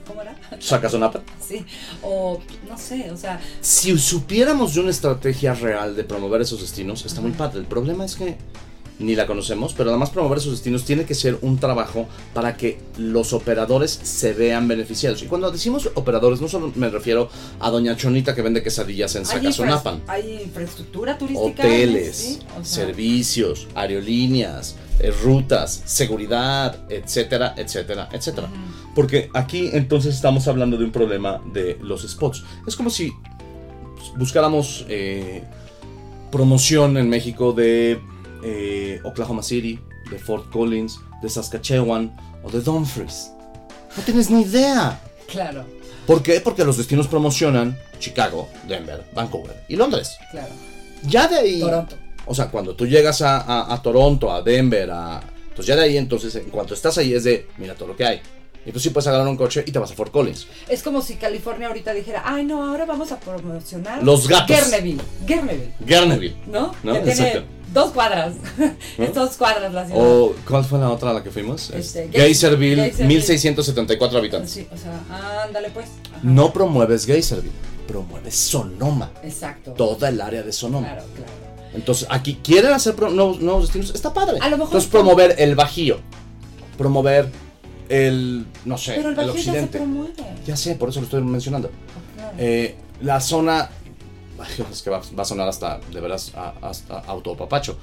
¿cómo era? Sacazonapa. Sí, o no sé, o sea, Si supiéramos de una estrategia real de promover esos destinos, está muy padre. El problema es que ni la conocemos, pero además promover esos destinos tiene que ser un trabajo para que los operadores se vean beneficiados. Y cuando decimos operadores, no solo me refiero a Doña Chonita que vende quesadillas en hay, Sacazonapan. infra- hay infraestructura turística. Hoteles, ¿sí? O sea, servicios, aerolíneas, eh, rutas, seguridad, etcétera, etcétera, etcétera. Porque aquí entonces estamos hablando de un problema de los spots. Es como si buscáramos eh, promoción en México de eh, Oklahoma City, de Fort Collins, de Saskatchewan o de Dumfries. No tienes ni idea. Claro, ¿Por qué? Porque los destinos promocionan Chicago, Denver, Vancouver y Londres. claro. Ya de ahí. Toronto. O sea, cuando tú llegas a, a- a Toronto, a Denver, a. Entonces ya de ahí, entonces, en cuanto estás ahí es de, mira todo lo que hay. Y tú sí puedes agarrar un coche y te vas a Fort Collins. Es como si California ahorita dijera, ay no, ahora vamos a promocionar Los gatos. Guerneville, Guerneville, Guerneville. ¿no? ¿No? Que tiene Exacto. dos cuadras, ¿No? es dos cuadras la ciudad. O, ¿cuál fue la otra a la que fuimos? Este, Es Gey- Geyserville, Geyserville. 1674 habitantes. Sí, o sea, ándale pues. Ajá. No promueves Geyserville, promueves Sonoma. Exacto. Toda el área de Sonoma. Claro, claro. Entonces, aquí quieren hacer nuevos, nuevos destinos. Está padre. A lo mejor Entonces, promover el Bajío. Promover el. No sé, Pero el el, Bajío ya se occidente. promueve. Ya sé, por eso lo estoy mencionando. Claro. Eh, la zona. Es que va, va a sonar hasta, de veras, hasta autopapacho.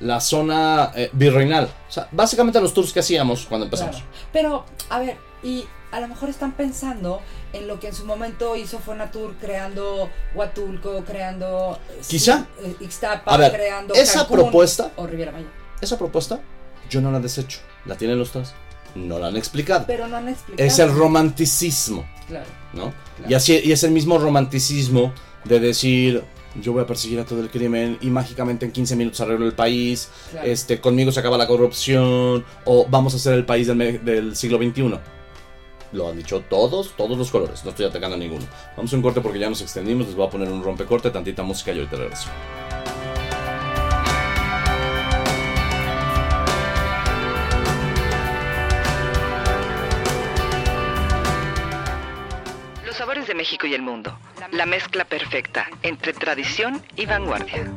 La zona eh, virreinal. O sea, básicamente los tours que hacíamos cuando empezamos. Claro. Pero, a ver, y a lo mejor están pensando en lo que en su momento hizo Fonatur creando Huatulco, creando eh, Quizá. eh, Ixtapa, ver, creando esa Cancún propuesta- o Riviera Maya. Esa propuesta, yo no la desecho. La tienen los tres. No la han explicado. Pero no han explicado. Es el romanticismo. Claro. ¿no? Claro. Y así y es el mismo romanticismo de decir yo voy a perseguir a todo el crimen y mágicamente en 15 minutos arreglo el país, Claro. este conmigo se acaba la corrupción o vamos a ser el país del, del siglo XXI. Lo han dicho todos, todos los colores, no estoy atacando a ninguno. Vamos a un corte porque ya nos extendimos, les voy a poner un rompecorte, tantita música y ahorita regreso. Los sabores de México y el mundo. La mezcla perfecta entre tradición y vanguardia.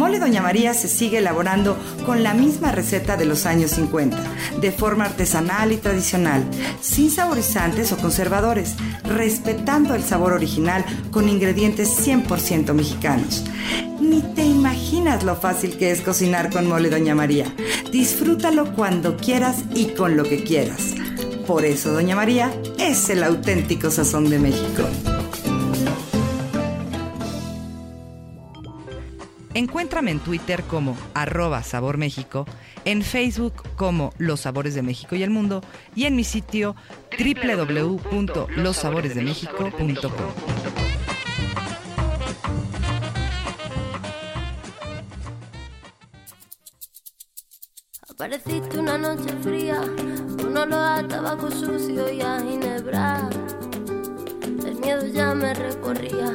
Mole Doña María se sigue elaborando con la misma receta de los años 50, de forma artesanal y tradicional, sin saborizantes o conservadores, respetando el sabor original con ingredientes 100% mexicanos. Ni te imaginas lo fácil que es cocinar con Mole Doña María. Disfrútalo cuando quieras y con lo que quieras. Por eso Doña María es el auténtico sazón de México. Encuéntrame en Twitter como arroba Sabor México, en Facebook como Los Sabores de México y el Mundo y en mi sitio www.lossaboresdemexico.com. Apareciste una noche fría, con olor a tabaco sucio y a ginebra. El miedo ya me recorría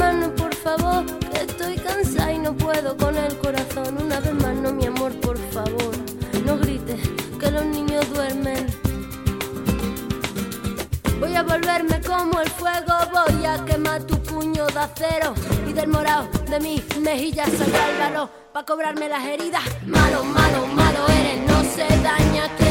que estoy cansada y no puedo con el corazón. Una vez más, no, mi amor, por favor, no grites que los niños duermen. Voy a volverme como el fuego, voy a quemar tu puño de acero y del morado de mis mejillas sacar el valor para cobrarme las heridas. Malo, malo, malo eres, no se daña quien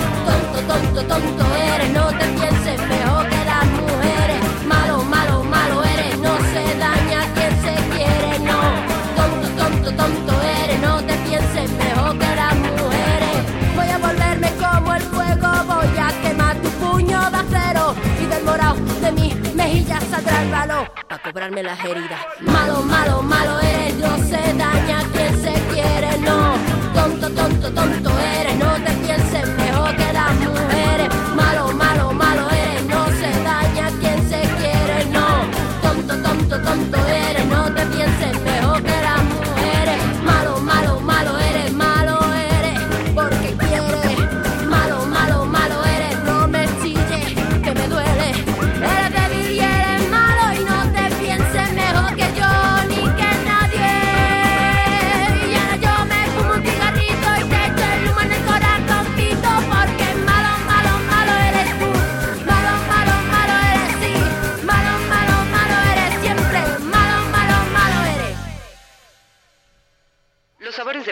Tonto, tonto, eres, no te pienses mejor que las mujeres. Malo, malo, malo eres, no se daña quien se quiere, no. Tonto, tonto, tonto eres, no te pienses mejor que las mujeres. Voy a volverme como el fuego, voy a quemar tu puño de acero y del morado de mis mejillas saldrá el balón para cobrarme las heridas. Malo, malo, malo eres, no se daña quien se quiere, no. Tonto, tonto, tonto eres, no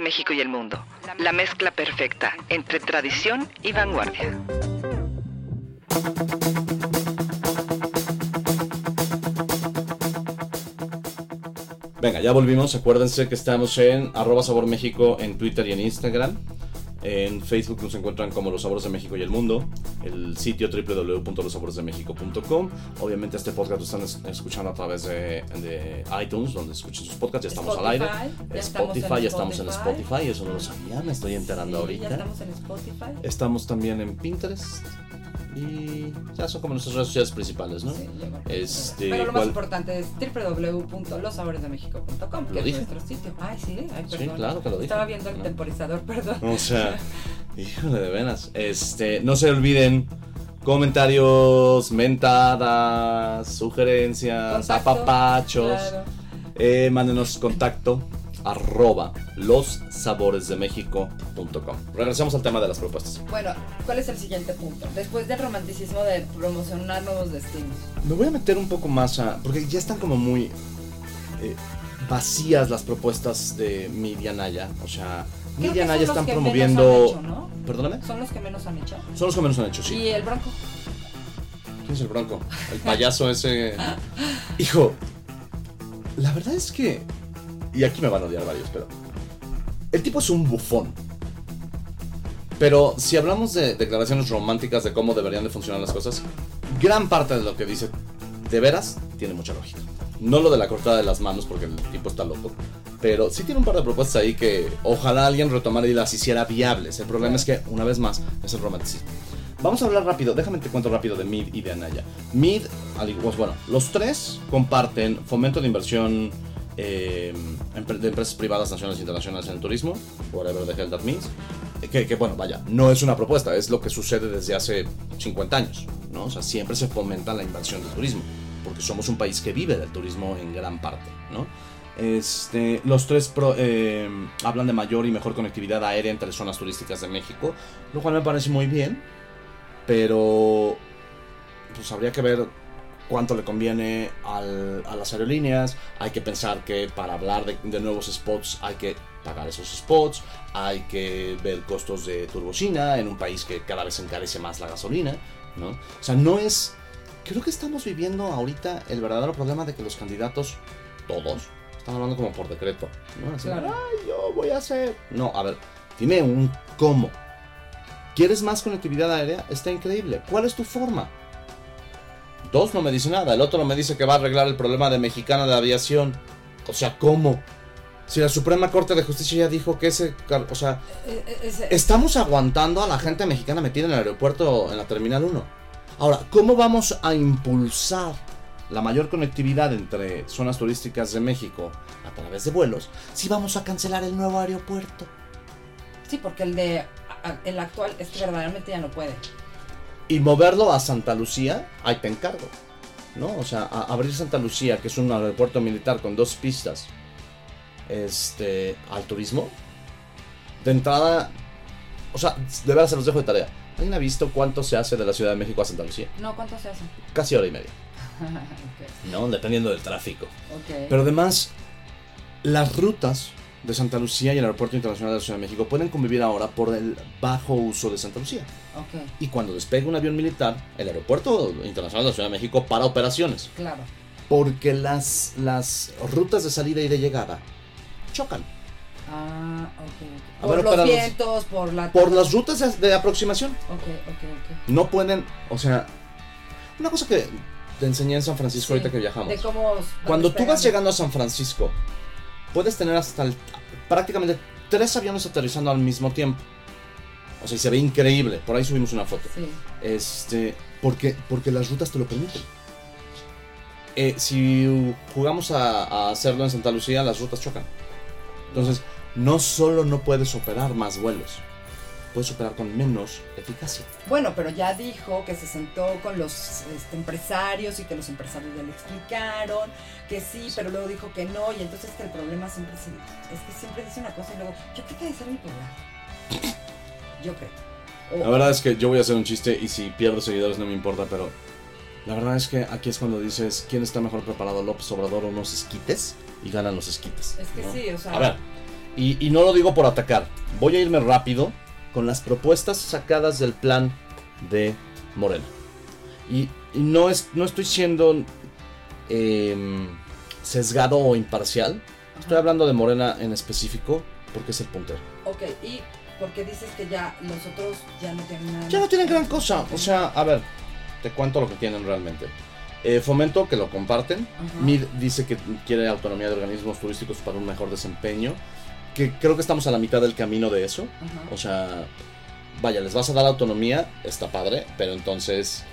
México y el mundo. La mezcla perfecta entre tradición y vanguardia. Venga, ya volvimos. Acuérdense que estamos en arroba sabor en Twitter y en Instagram. En Facebook nos encuentran como Los Sabores de México y el Mundo. El sitio www.losaboresdemexico.com. Obviamente este podcast lo están es- escuchando a través de, de iTunes, donde escuchen sus podcasts. Ya estamos al aire. Spotify, ya estamos Spotify, en ya estamos en Spotify. Spotify. Eso no lo sabía, me estoy enterando Sí, ahorita. Ya estamos en Spotify. Estamos también en Pinterest. Y ya son como nuestras redes sociales principales, ¿no? Sí. Este, Pero lo más ¿cuál- importante es www.losaboresdemexico.com, que ¿Lo es nuestro sitio. Ay, sí, ay, Sí, perdón. claro que lo dije. Estaba viendo el No. temporizador, perdón. O sea, híjole de veras. Este, no se olviden comentarios, mentadas, sugerencias, apapachos. claro. Eh, mándenos contacto arroba lossaboresdemexico.com. Regresamos al tema de las propuestas. Bueno, ¿cuál es el siguiente punto? Después del romanticismo de promocionar nuevos destinos. Me voy a meter un poco más a. Porque ya están como muy eh, vacías las propuestas de Media Naya. O sea, Media Naya están promoviendo. hecho, ¿no? Perdóname. Son los que menos han hecho. Son los que menos han hecho, sí. Y el Bronco. ¿Quién es el Bronco? El payaso ese. Hijo, la verdad es que. Y aquí me van a odiar varios, pero. El tipo es un bufón. Pero si hablamos de declaraciones románticas de cómo deberían de funcionar las cosas, gran parte de lo que dice, de veras, tiene mucha lógica. No lo de la cortada de las manos, porque el tipo está loco. Pero sí tiene un par de propuestas ahí que ojalá alguien retomara y las hiciera viables. El problema es que, una vez más, es el romanticismo. Vamos a hablar rápido, déjame te cuento rápido de Mid y de Anaya. Mid, bueno, los tres comparten fomento de inversión eh, de empresas privadas nacionales e internacionales en el turismo, whatever the hell that means. Que, que, bueno, vaya, no es una propuesta, es lo que sucede desde hace 50 años, ¿no? O sea, siempre se fomenta la inversión del turismo, porque somos un país que vive del turismo en gran parte, ¿no? Este, los tres pro- eh, hablan de mayor y mejor conectividad aérea entre zonas turísticas de México, lo cual me parece muy bien, pero pues habría que ver cuánto le conviene al- a las aerolíneas. Hay que pensar que para hablar de, de nuevos spots hay que pagar esos spots, hay que ver costos de turbocina en un país que cada vez encarece más la gasolina, ¿no? O sea, no es... Creo que estamos viviendo ahorita el verdadero problema de que los candidatos, todos, están hablando como por decreto, ¿no? Así, Claro. "Ay, yo voy a hacer... No, a ver, dime un cómo. ¿Quieres más conectividad aérea? Está increíble. ¿Cuál es tu forma? Dos no me dice nada. El otro no me dice que va a arreglar el problema de mexicana de aviación. O sea, ¿cómo? Si la Suprema Corte de Justicia ya dijo que ese... O sea, Eh, eh, ese- estamos aguantando a la gente mexicana metida en el aeropuerto en la Terminal 1. Ahora, ¿cómo vamos a impulsar la mayor conectividad entre zonas turísticas de México a través de vuelos si vamos a cancelar el nuevo aeropuerto? Sí, porque el de el actual es que verdaderamente ya no puede. Y moverlo a Santa Lucía, ahí te encargo. ¿No? O sea, a- abrir Santa Lucía, que es un aeropuerto militar con dos pistas, este, al turismo. De entrada, o sea, de verdad se los dejo de tarea. ¿Alguien ha visto cuánto se hace de la Ciudad de México a Santa Lucía? No, ¿cuánto se hace? Casi hora y media. ¿No? Dependiendo del tráfico. ok. Pero además, las rutas de Santa Lucía y el Aeropuerto Internacional de la Ciudad de México pueden convivir ahora por el bajo uso de Santa Lucía. Y cuando despegue un avión militar, el Aeropuerto Internacional de la Ciudad de México para operaciones. claro. Porque las, las rutas de salida y de llegada chocan. Ah, ok. Por ver, los vientos, por la... Por las rutas de, de aproximación. Ok, ok, ok. No pueden, o sea, una cosa que te enseñé en San Francisco Sí, ahorita que viajamos. De cómo... Cuando tú vas llegando a San Francisco, puedes tener hasta el- prácticamente tres aviones aterrizando al mismo tiempo. O sea, y se ve increíble. Por ahí subimos una foto. Sí. Este, porque, porque las rutas te lo permiten. Eh, si jugamos a, a hacerlo en Santa Lucía, las rutas chocan. Entonces, no solo no puedes operar más vuelos, puedes operar con menos eficacia. Bueno, pero ya dijo que se sentó con los este, empresarios y que los empresarios ya le explicaron que sí, pero luego dijo que no, y entonces que el problema siempre es que siempre dice una cosa y luego, yo creo que debe ser mi problema. Yo creo. La verdad es que yo voy a hacer un chiste y si pierdo seguidores no me importa, pero la verdad es que aquí es cuando dices quién está mejor preparado, López Obrador o unos esquites, y ganan los esquites. Es que ¿no? sí, o sea. A ver, y, y no lo digo por atacar, voy a irme rápido con las propuestas sacadas del plan de Morena. Y, y no, es, no estoy siendo em, sesgado o imparcial, estoy hablando de Morena en específico porque es el puntero. Ok, y porque dices que ya los otros ya no tienen nada. Ya no tienen gran cosa. O sea, a ver, te cuento lo que tienen realmente. Eh, fomento que lo comparten. MID dice que quiere autonomía de organismos turísticos para un mejor desempeño. Que creo que estamos a la mitad del camino de eso. O sea, vaya, les vas a dar autonomía, está padre, pero entonces,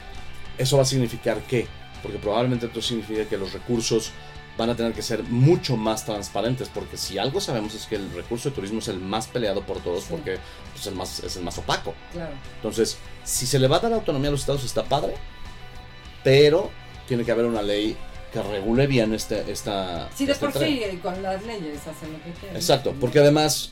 ¿eso va a significar qué? Porque probablemente esto significa que los recursos van a tener que ser mucho más transparentes, porque si algo sabemos es que el recurso de turismo es el más peleado por todos, Sí. porque es el, más, es el más opaco. Claro. Entonces, si se le va a dar autonomía a los estados está padre, pero tiene que haber una ley que regule bien este, esta... Sí, de este por tren. sí, con las leyes hacen lo que quieren. Exacto, porque además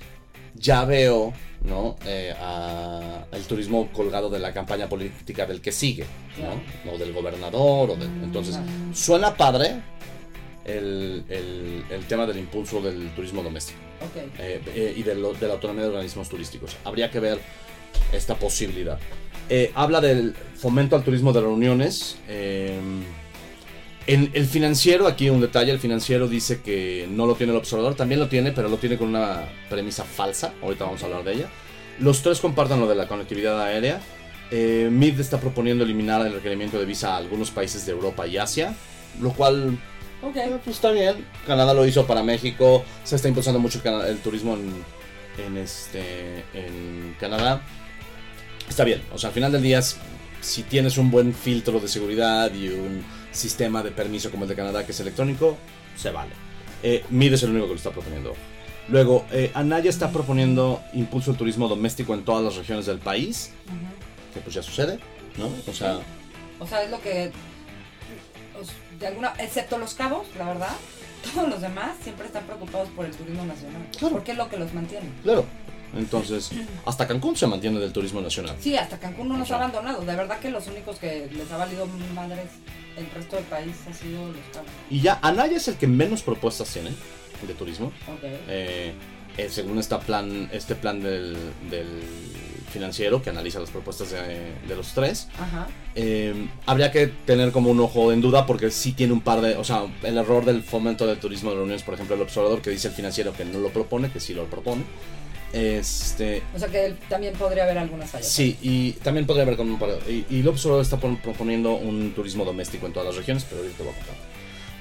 ya veo, ¿no? Eh, a- el turismo colgado de la campaña política del que sigue, ¿no? O del gobernador, o del- entonces suena padre el, el- el tema del impulso del turismo doméstico Ok. eh, eh, y de, lo- de la autonomía de organismos turísticos. Habría que ver esta posibilidad. Eh, habla del fomento al turismo de reuniones. eh, en el financiero, aquí un detalle, el financiero dice que no lo tiene el observador, también lo tiene, pero lo tiene con una premisa falsa, ahorita vamos a hablar de ella. Los tres comparten lo de la conectividad aérea. Eh, MID está proponiendo eliminar el requerimiento de visa a algunos países de Europa y Asia, lo cual Ok. pues está bien. Canadá lo hizo para México. Se está impulsando mucho el, turismo en, en este en Canadá. Está bien. O sea, al final del día, si tienes un buen filtro de seguridad y un sistema de permiso como el de Canadá que es electrónico, se vale. Eh, MID es el único que lo está proponiendo. Luego, eh, Anaya está proponiendo impulso al turismo doméstico en todas las regiones del país, que pues ya sucede, ¿no? O sea, O sea, es lo que. De alguna, excepto los cabos, la verdad, todos los demás siempre están preocupados por el turismo nacional. Porque es lo que los mantiene. claro. Entonces, hasta Cancún se mantiene del turismo nacional. Sí, hasta Cancún no nos ha abandonado. De verdad que los únicos que les ha valido madres el resto del país ha sido los cabos. Y ya, Anaya es el que menos propuestas tiene de turismo. Ok. Eh, eh, según esta plan, este plan del, del financiero que analiza las propuestas de, de los tres, Ajá. eh, habría que tener como un ojo en duda porque sí tiene un par de, o sea, el error del fomento del turismo de reuniones, por ejemplo, el observador que dice el financiero que no lo propone, que sí lo propone. Este, O sea que él también podría haber algunas fallas. Sí, y también podría haber par- Y, y López Obrador está pon- proponiendo un turismo doméstico en todas las regiones, pero ahorita te voy a contar.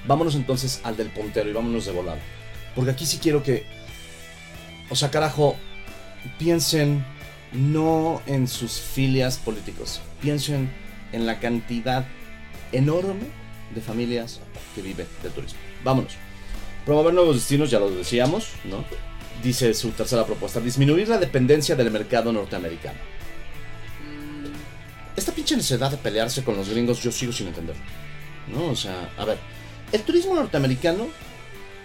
Vámonos entonces al del puntero y vámonos de volada. Porque aquí sí quiero que. O sea, carajo, piensen no en sus filias políticos, piensen en la cantidad enorme de familias que vive del turismo. Vámonos. Promover nuevos destinos, ya lo decíamos, ¿no? Dice su tercera propuesta, disminuir la dependencia del mercado norteamericano. Esta pinche necesidad de pelearse con los gringos yo sigo sin entender. ¿No? O sea, a ver, el turismo norteamericano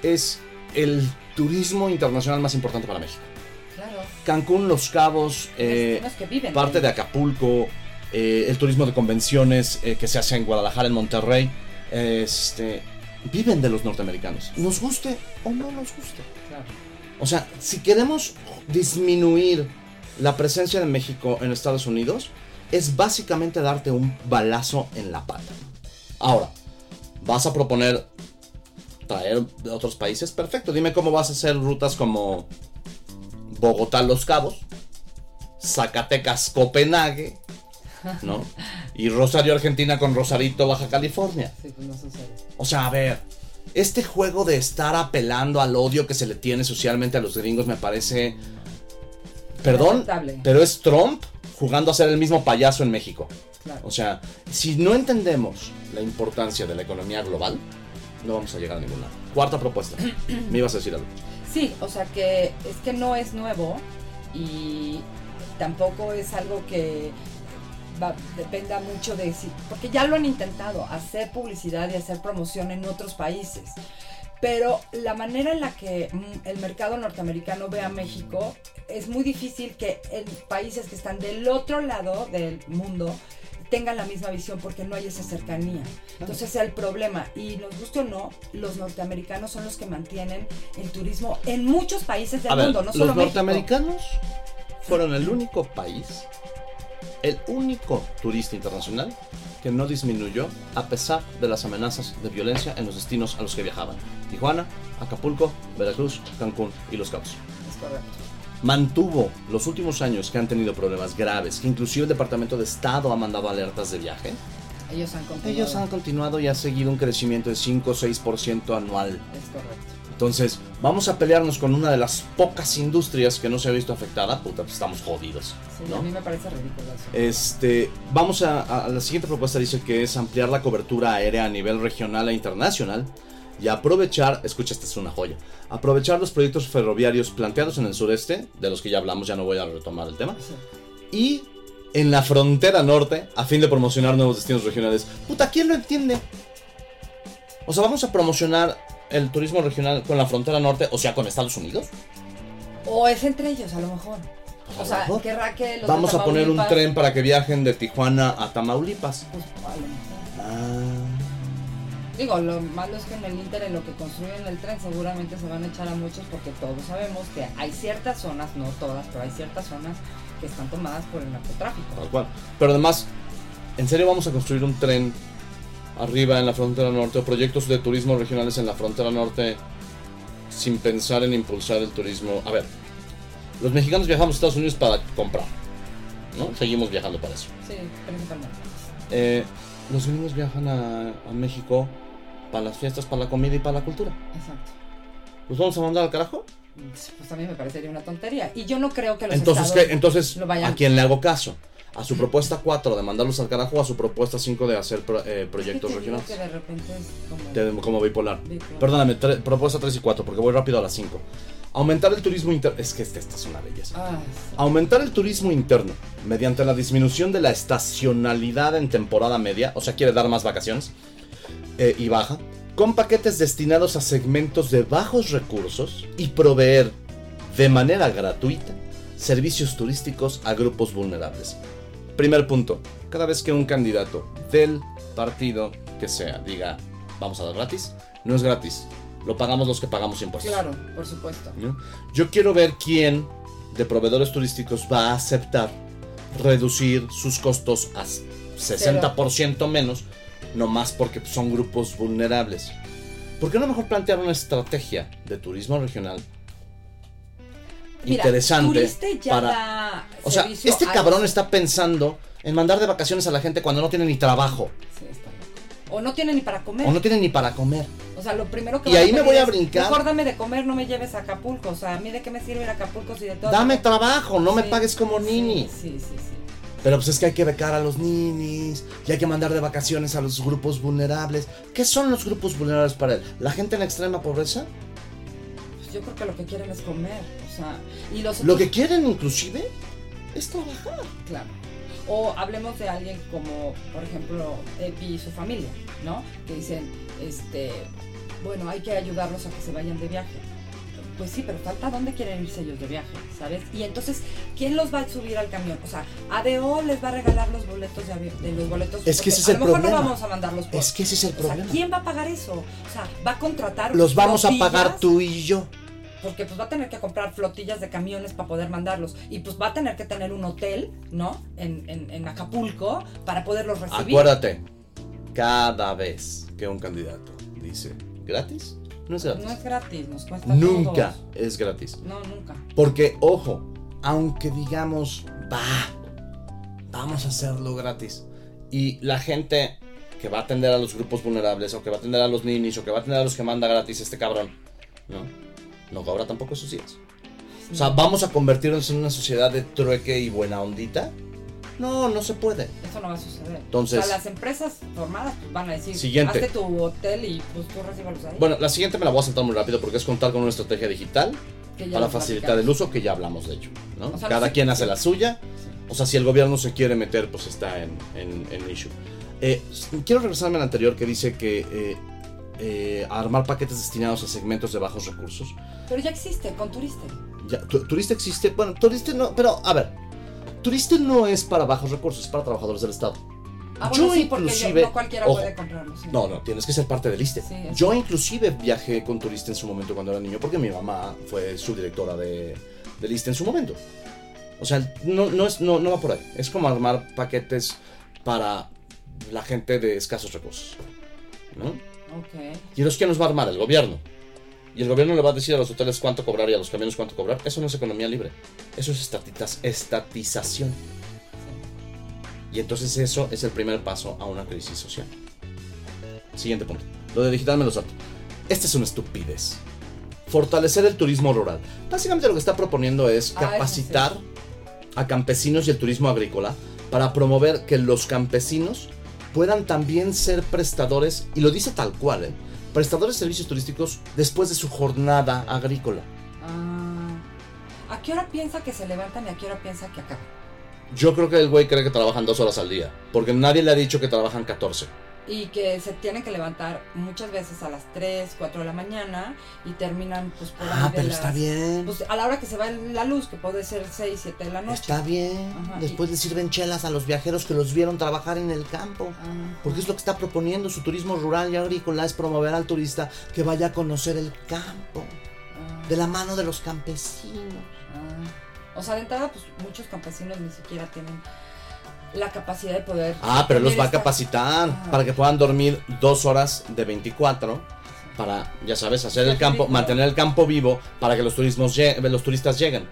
es el turismo internacional más importante para México. Cancún, Los Cabos, eh, Destinos que viven parte de- de Acapulco, eh, el turismo de convenciones eh, que se hace en Guadalajara, en Monterrey, este, viven de los norteamericanos. Nos guste o no nos guste. Claro. O sea, si queremos disminuir la presencia de México en Estados Unidos, es básicamente darte un balazo en la pata. Ahora, ¿vas a proponer traer de otros países? Perfecto, dime cómo vas a hacer rutas como Bogotá, Los Cabos, Zacatecas, Copenhague, ¿no? Y Rosario, Argentina con Rosarito, Baja California. Sí, pues no sucede. O sea, a ver, este juego de estar apelando al odio que se le tiene socialmente a los gringos me parece... Perdón, pero es Trump jugando a ser el mismo payaso en México. Claro. O sea, si no entendemos la importancia de la economía global, no vamos a llegar a ningún lado. Cuarta propuesta. Me ibas a decir algo. Sí, o sea que es que no es nuevo y tampoco es algo que va- dependa mucho de si, porque ya lo han intentado, hacer publicidad y hacer promoción en otros países. Pero la manera en la que mm, el mercado norteamericano ve a México es muy difícil que en países que están del otro lado del mundo tengan la misma visión porque no hay esa cercanía. Entonces el problema, y nos guste o no, los norteamericanos son los que mantienen el turismo en muchos países del A ver, mundo, no solo los México. norteamericanos fueron el único país, el único turista internacional que no disminuyó a pesar de las amenazas de violencia en los destinos a los que viajaban. Tijuana, Acapulco, Veracruz, Cancún y Los Cabos. Es correcto. Mantuvo los últimos años que han tenido problemas graves, que inclusive el Departamento de Estado ha mandado alertas de viaje. Ellos han continuado. Ellos han continuado y ha seguido un crecimiento de 5 o 6% anual. Es correcto. Entonces, vamos a pelearnos con una de las pocas industrias que no se ha visto afectada. Puta, pues estamos jodidos. Sí, ¿no? a mí me parece ridículo eso. Este, vamos a, a- a la siguiente propuesta dice que es ampliar la cobertura aérea a nivel regional e internacional y aprovechar, escucha, esta es una joya, aprovechar los proyectos ferroviarios planteados en el sureste, de los que ya hablamos, ya no voy a retomar el tema, y en la frontera norte a fin de promocionar nuevos destinos regionales. Puta, ¿quién lo entiende? O sea, vamos a promocionar el turismo regional con la frontera norte, o sea, con Estados Unidos. O es entre ellos, a lo mejor. O sea, querrá que los Vamos a poner un tren para que viajen de Tijuana a Tamaulipas. Pues, mejor. Ah. Digo, lo malo es que en el Inter, en lo que construyen el tren, seguramente se van a echar a muchos porque todos sabemos que hay ciertas zonas, no todas, pero hay ciertas zonas que están tomadas por el narcotráfico. Tal cual. Pero además, ¿en serio vamos a construir un tren arriba en la frontera norte o proyectos de turismo regionales en la frontera norte sin pensar en impulsar el turismo? A ver, los mexicanos viajamos a Estados Unidos para comprar, ¿no? Seguimos viajando para eso. Sí, principalmente. Eh, los gringos viajan a, a México para las fiestas, para la comida y para la cultura. Exacto. ¿Los vamos a mandar al carajo? Pues a mí me parecería una tontería. Y yo no creo que los Entonces, ¿qué? Entonces, lo vayan ¿a quién le hago caso? ¿A su propuesta 4 de mandarlos al carajo o a su propuesta 5 de hacer pro- eh, proyectos Es que te digo regionales? que de repente es como... Como bipolar. Bipolar. Perdóname, tre- propuesta 3 y 4, porque voy rápido a las 5. Aumentar el turismo interno. Es que esta, esta es una belleza. Ah, sí. Aumentar el turismo interno mediante la disminución de la estacionalidad en temporada media, o sea, quiere dar más vacaciones, eh, y baja, con paquetes destinados a segmentos de bajos recursos y proveer de manera gratuita servicios turísticos a grupos vulnerables. Primer punto, cada vez que un candidato del partido que sea diga vamos a dar gratis, no es gratis, lo pagamos los que pagamos impuestos. Claro, por supuesto. ¿no? Yo quiero ver quién de proveedores turísticos va a aceptar reducir sus costos a 60% menos, no más porque son grupos vulnerables. ¿Por qué no mejor plantear una estrategia de turismo regional Mira, interesante ya para... O sea, este cabrón los- está pensando en mandar de vacaciones a la gente cuando no tiene ni trabajo Sí, está loco. O no tiene ni para comer. o no tiene ni para comer. O sea, lo primero que Y ahí me voy a brincar. Mejor dame de comer, no me lleves a Acapulco. O sea, a mí de qué me sirve ir a Acapulco si de todo. Dame trabajo, no me pagues como sí, nini. Sí, sí, sí. Pero pues es que hay que becar a los ninis y hay que mandar de vacaciones a los grupos vulnerables. ¿Qué son los grupos vulnerables para él? ¿La gente en extrema pobreza? Pues yo creo que lo que quieren es comer. O sea, y los Lo otros- que quieren inclusive es trabajar. Claro. O hablemos de alguien como, por ejemplo, Epi y su familia, ¿no? Que dicen, este, bueno, hay que ayudarlos a que se vayan de viaje. Pues sí, pero falta dónde quieren irse ellos de viaje, ¿sabes? Y entonces, ¿quién los va a subir al camión? O sea, ADO les va a regalar los boletos de avión, de los boletos. Es que ese es a el lo mejor problema. no vamos a mandarlos por. Es que ese es el o sea, problema. ¿quién va a pagar eso? O sea, va a contratar. Los vamos a pagar tú y yo. Porque pues va a tener que comprar flotillas de camiones para poder mandarlos. Y pues va a tener que tener un hotel, ¿no? En, en, en Acapulco para poderlos recibir. Acuérdate, cada vez que un candidato dice gratis, no es gratis. No es gratis, nos cuesta Nunca todos. es gratis. No, nunca. Porque, ojo, aunque digamos, va, vamos a hacerlo gratis. Y la gente que va a atender a los grupos vulnerables, o que va a atender a los ninis, o que va a atender a los que manda gratis este cabrón, ¿no? No cobra tampoco esos días. O sea, ¿vamos a convertirnos en una sociedad de trueque y buena ondita? No, no se puede. Eso no va a suceder. Entonces- o sea, las empresas formadas pues, van a decir, Siguiente. hazte tu hotel y pues tú recíbalos ahí. Bueno, la siguiente me la voy a saltar muy rápido porque es contar con una estrategia digital para facilitar el uso, que ya hablamos de hecho. ¿no? O sea, Cada no quien hace sí. la suya. O sea, si el gobierno se quiere meter, pues está en, en, en issue. Eh, quiero regresarme al anterior que dice que eh, eh, armar paquetes destinados a segmentos de bajos recursos. Pero ya existe, con turista. Ya, tu- turista existe, bueno, turista no, pero a ver, turista no es para bajos recursos, es para trabajadores del Estado. Ah, bueno, Yo sí, porque yo- inclusive- no cualquiera ojo, puede comprarlo. sí. No, no, tienes que ser parte del ISTE. Sí. Yo inclusive viajé con turista en su momento cuando era niño, porque mi mamá fue subdirectora de, del ISTE en su momento. O sea, no, no, es, no, no va por ahí. Es como armar paquetes para la gente de escasos recursos. ¿no? Ok. ¿Y los quién nos va a armar? El gobierno. Y el gobierno le va a decir a los hoteles cuánto cobrar y a los camiones cuánto cobrar. Eso no es economía libre. Eso es estatitas- estatización. Y entonces eso es el primer paso a una crisis social. Siguiente punto. Lo de digital me lo salto. Esta es una estupidez. Fortalecer el turismo rural. Básicamente lo que está proponiendo es Ah, capacitar a campesinos y el turismo agrícola para promover que los campesinos puedan también ser prestadores, y lo dice tal cual, ¿eh? Prestadores de servicios turísticos después de su jornada agrícola. Ah, ¿A qué hora piensa que se levantan y a qué hora piensa que acaban? Yo creo que el güey cree que trabajan dos horas al día, porque nadie le ha dicho que trabajan 14. Y que se tienen que levantar muchas veces a las 3, 4 de la mañana y terminan pues por Ah, pero las- está bien. Pues a la hora que se va la luz, que puede ser 6, 7 de la noche. Está bien. Ajá, Después le sirven chelas a los viajeros que los vieron trabajar en el campo. Ah, Porque es lo que está proponiendo su turismo rural y agrícola, es promover al turista que vaya a conocer el campo. ah, De la mano de los campesinos. ah. O sea, de entrada, pues muchos campesinos ni siquiera tienen la capacidad de poder. Ah, pero los va a capacitar para que puedan dormir dos horas de 24 para, ya sabes, hacer el campo, mantener el campo vivo para que los, turismos los turistas lleguen.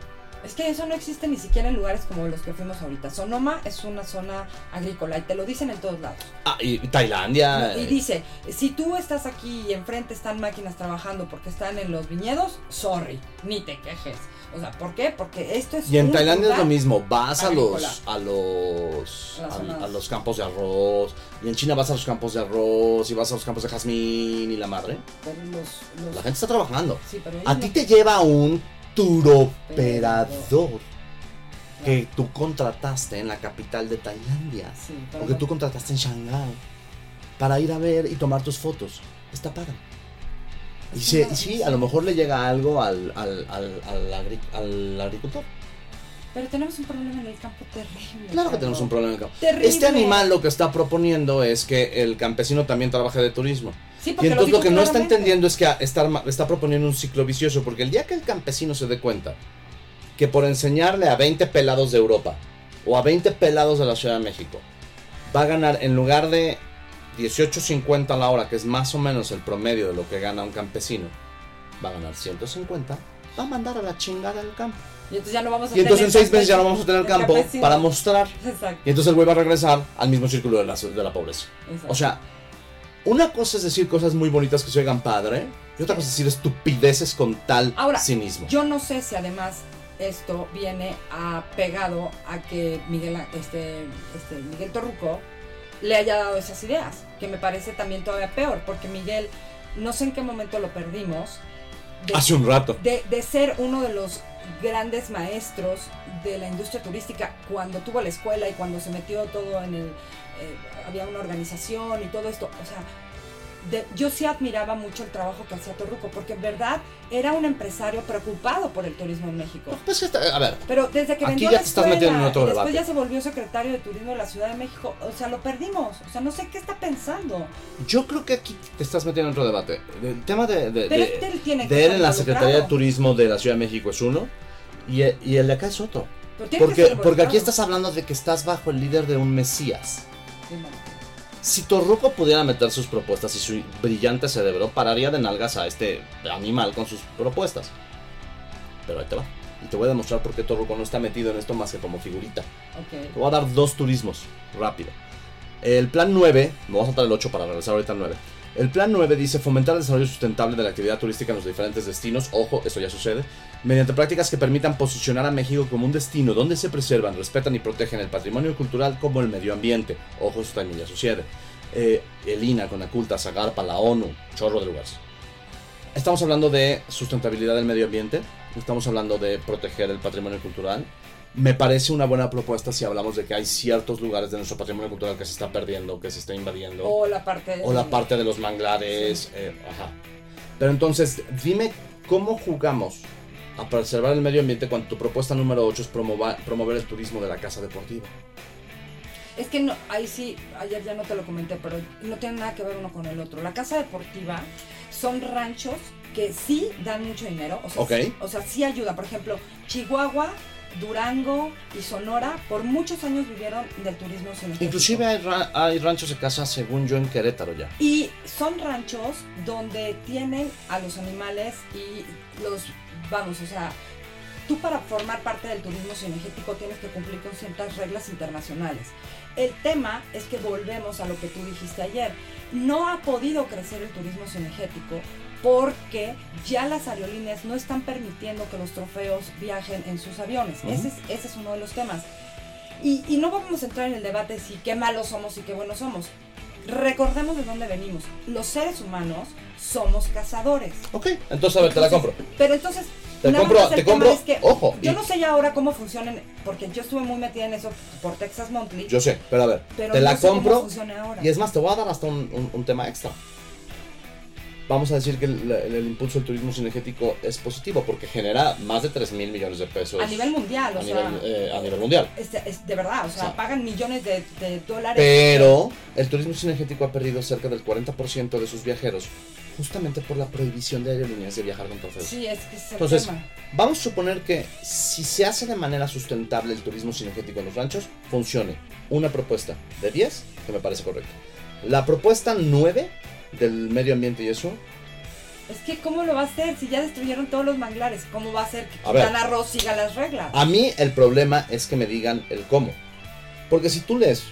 Es que eso no existe ni siquiera en lugares como los que fuimos ahorita. Sonoma es una zona agrícola y te lo dicen en todos lados. Ah, y Tailandia. Y eh, dice, si tú estás aquí y enfrente están máquinas trabajando porque están en los viñedos, sorry, ni te quejes. O sea, ¿por qué? Porque esto es Y en Tailandia es lo mismo, vas a los a los a, los campos de arroz, y en China vas a los campos de arroz, y vas a los campos de jazmín y la madre. Pero los- los- La gente está trabajando. Sí, pero ellos A no- ti te lleva un turoperador que tú contrataste en la capital de Tailandia. Sí, O que tú contrataste en Shanghái para ir a ver y tomar tus fotos. Está paga. Y, se- y sí, a lo mejor le llega algo al, al, al, al agri- al agricultor. Pero tenemos un problema en el campo terrible. Claro que tenemos un problema en el campo. Terrible. Este animal lo que está proponiendo es que el campesino también trabaje de turismo. Sí, Y entonces lo que no está entendiendo es que está, está proponiendo un ciclo vicioso, porque el día que el campesino se dé cuenta que por enseñarle a 20 pelados de Europa o a 20 pelados de la Ciudad de México va a ganar en lugar de 18.50 a la hora, que es más o menos el promedio de lo que gana un campesino, va a ganar 150, va a mandar a la chingada el campo. Y entonces ya no vamos a Y entonces en tener seis meses ya no vamos a tener campo campesinos. para mostrar. Exacto. Y entonces él vuelve a regresar al mismo círculo de la, de la pobreza. Exacto. O sea, una cosa es decir cosas muy bonitas que se oigan padre, y otra cosa es decir estupideces con tal Ahora, cinismo. yo no sé si además esto viene apegado a que Miguel, este, este, Miguel Torruco le haya dado esas ideas, que me parece también todavía peor, porque Miguel, no sé en qué momento lo perdimos. de- Hace un rato. de, de ser uno de los grandes maestros de la industria turística cuando tuvo la escuela y cuando se metió todo en el... eh, había una organización y todo esto. O sea, de- yo sí admiraba mucho el trabajo que hacía Torruco, porque en verdad era un empresario preocupado por el turismo en México. Pues está- a ver, Pero desde que Aquí vendió ya la te estás metiendo en otro después debate. ya se volvió secretario de turismo de la Ciudad de México, o sea, lo perdimos. O sea, no sé qué está pensando. yo creo que aquí te estás metiendo en otro debate. El tema de, de- Pero él tiene que de él estar en la. Secretaría de Turismo de la Ciudad de México es uno, y, y el de acá es otro. Porque, porque aquí estás hablando de que estás bajo el líder de un Mesías. Sí, bueno. Si Torruco pudiera meter sus propuestas y su brillante cerebro pararía de nalgas a este animal con sus propuestas. Pero ahí te va. Y te voy a demostrar por qué Torruco no está metido en esto más que como figurita. Te voy a dar dos turismos, rápido. El plan 9, me voy a saltar el 8 para regresar ahorita al 9. El plan 9 dice fomentar el desarrollo sustentable de la actividad turística en los diferentes destinos. Ojo, eso ya sucede. Mediante prácticas que permitan posicionar a México como un destino donde se preservan, respetan y protegen el patrimonio cultural como el medio ambiente. Ojo, eso también ya sucede. Eh, el INA, Conaculta, Zagarpa, la ONU, chorro de lugares. Estamos hablando de sustentabilidad del medio ambiente. Estamos hablando de proteger el patrimonio cultural. Me parece una buena propuesta si hablamos de que hay ciertos lugares de nuestro patrimonio cultural que se está perdiendo, que se está invadiendo. O la parte... O la parte de los manglares. eh, ajá. Pero entonces, dime cómo jugamos a preservar el medio ambiente cuando tu propuesta número 8 es promover, promover el turismo de la casa deportiva. Es que no, ahí sí, ayer ya no te lo comenté, pero no tiene nada que ver uno con el otro. La casa deportiva son ranchos que sí dan mucho dinero, o sea, Ok. sí, o sea, sí ayuda. Por ejemplo, Chihuahua, Durango y Sonora por muchos años vivieron del turismo cinegético. Inclusive hay, ra- hay ranchos de casa, según yo, en Querétaro ya. Y son ranchos donde tienen a los animales y los, vamos, o sea, tú para formar parte del turismo cinegético tienes que cumplir con ciertas reglas internacionales. El tema es que volvemos a lo que tú dijiste ayer. No ha podido crecer el turismo cinegético porque ya las aerolíneas no están permitiendo que los trofeos viajen en sus aviones. Ujú. ese, es, ese es uno de los temas. Y, y no vamos a entrar en el debate de si qué malos somos y qué buenos somos. Recordemos de dónde venimos. Los seres humanos somos cazadores. Ok, entonces a ver, te la compro. Pero entonces, Te nada compro- más te compro- es que ojo, yo y- no sé ya ahora cómo funcionan, porque yo estuve muy metida en eso por Texas Monthly. Yo sé, pero a ver, Pero te no la compro. ahora. Y es más, te voy a dar hasta un, un- un tema extra. Vamos a decir que el, el- impulso del turismo cinegético es positivo porque genera más de 3 mil millones de pesos. a nivel mundial, o a sea, nivel, eh, a nivel mundial. es, es de verdad, o sea, pagan millones de, de dólares. Pero el turismo cinegético ha perdido cerca del 40% de sus viajeros justamente por la prohibición de aerolíneas de viajar con trofeos. Sí, es que es el Entonces, tema. vamos a suponer que si se hace de manera sustentable el turismo cinegético en los ranchos, funcione. Una propuesta de 10, que me parece correcta. La propuesta 9 del medio ambiente y eso, Es que, ¿cómo lo va a hacer si ya destruyeron todos los manglares? ¿Cómo va a hacer que. Quintana siga las reglas? a mí el problema es que me digan el cómo. Porque si tú lees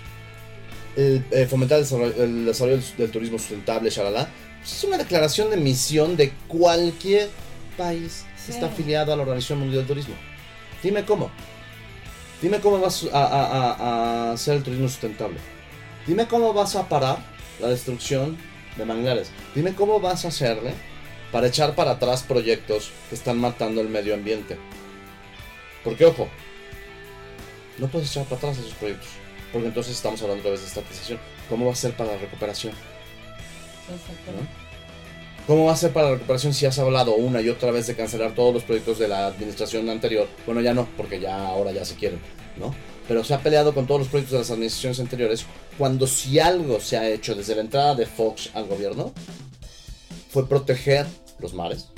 el, eh, fomentar el desarrollo, el desarrollo del, del turismo sustentable, shalala, pues es una declaración de misión de cualquier país que Sí. está afiliado a la Organización Mundial del Turismo. Dime cómo. Dime cómo vas a, a- a- a hacer el turismo sustentable. Dime cómo vas a parar la destrucción de manglares. Dime cómo vas a hacerle para echar para atrás proyectos que están matando el medio ambiente. Porque, ojo, no puedes echar para atrás esos proyectos. Porque entonces estamos hablando otra vez de estatización. ¿Cómo va a ser para la recuperación? ¿Cómo va a ser para la recuperación si has hablado una y otra vez de cancelar todos los proyectos de la administración anterior? Bueno, ya no, porque ya ahora ya se quieren, ¿no? Pero se ha peleado con todos los proyectos de las administraciones anteriores cuando si algo se ha hecho desde la entrada de Fox al gobierno fue proteger los mares,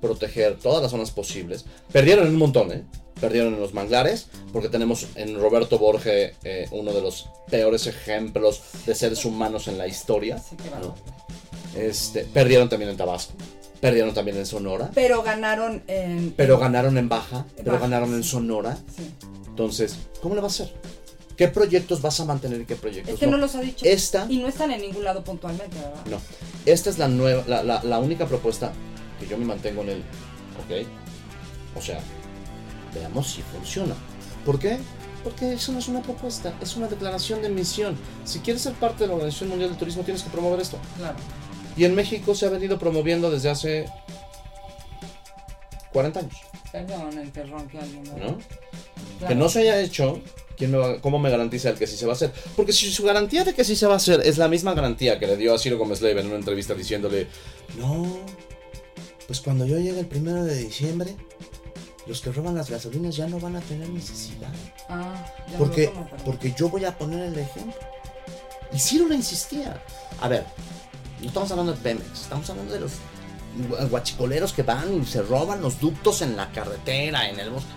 proteger todas las zonas posibles. Perdieron un montón, ¿eh? Perdieron en los manglares, porque tenemos en Roberto Borge eh, uno de los peores ejemplos de seres humanos en la historia. ¿no? Este, perdieron también en Tabasco. Perdieron también en Sonora. Pero ganaron en. Pero ganaron en Baja. Pero Baja, ganaron en. Sonora. Sí. Entonces, ¿cómo le vas a hacer? ¿Qué proyectos vas a mantener y qué proyectos Es que no los ha dicho. Esta, Y no están en ningún lado puntualmente, ¿verdad? no. Esta es la nueva, la, la- la única propuesta que yo me mantengo en el. Ok. O sea, veamos si funciona. ¿Por qué? Porque eso no es una propuesta, es una declaración de misión. Si quieres ser parte de la Organización Mundial del Turismo, tienes que promover esto. Claro. Y en México se ha venido promoviendo desde hace 40 años, Perdón, el que ronque alguien. ¿no? Claro. Que no se haya hecho, ¿quién me va- ¿cómo me garantiza el que sí se va a hacer? Porque si su garantía de que sí se va a hacer es la misma garantía que le dio a Ciro Gómez Leiva en una entrevista diciéndole, no, pues cuando yo llegue el primero de diciembre, los que roban las gasolinas ya no van a tener necesidad. Ah, ya Porque. Perdón. porque yo voy a poner el ejemplo. Y Ciro le insistía. A ver, no estamos hablando de Pemex, estamos hablando de los guachicoleros que van y se roban los ductos en la carretera, en el bosque.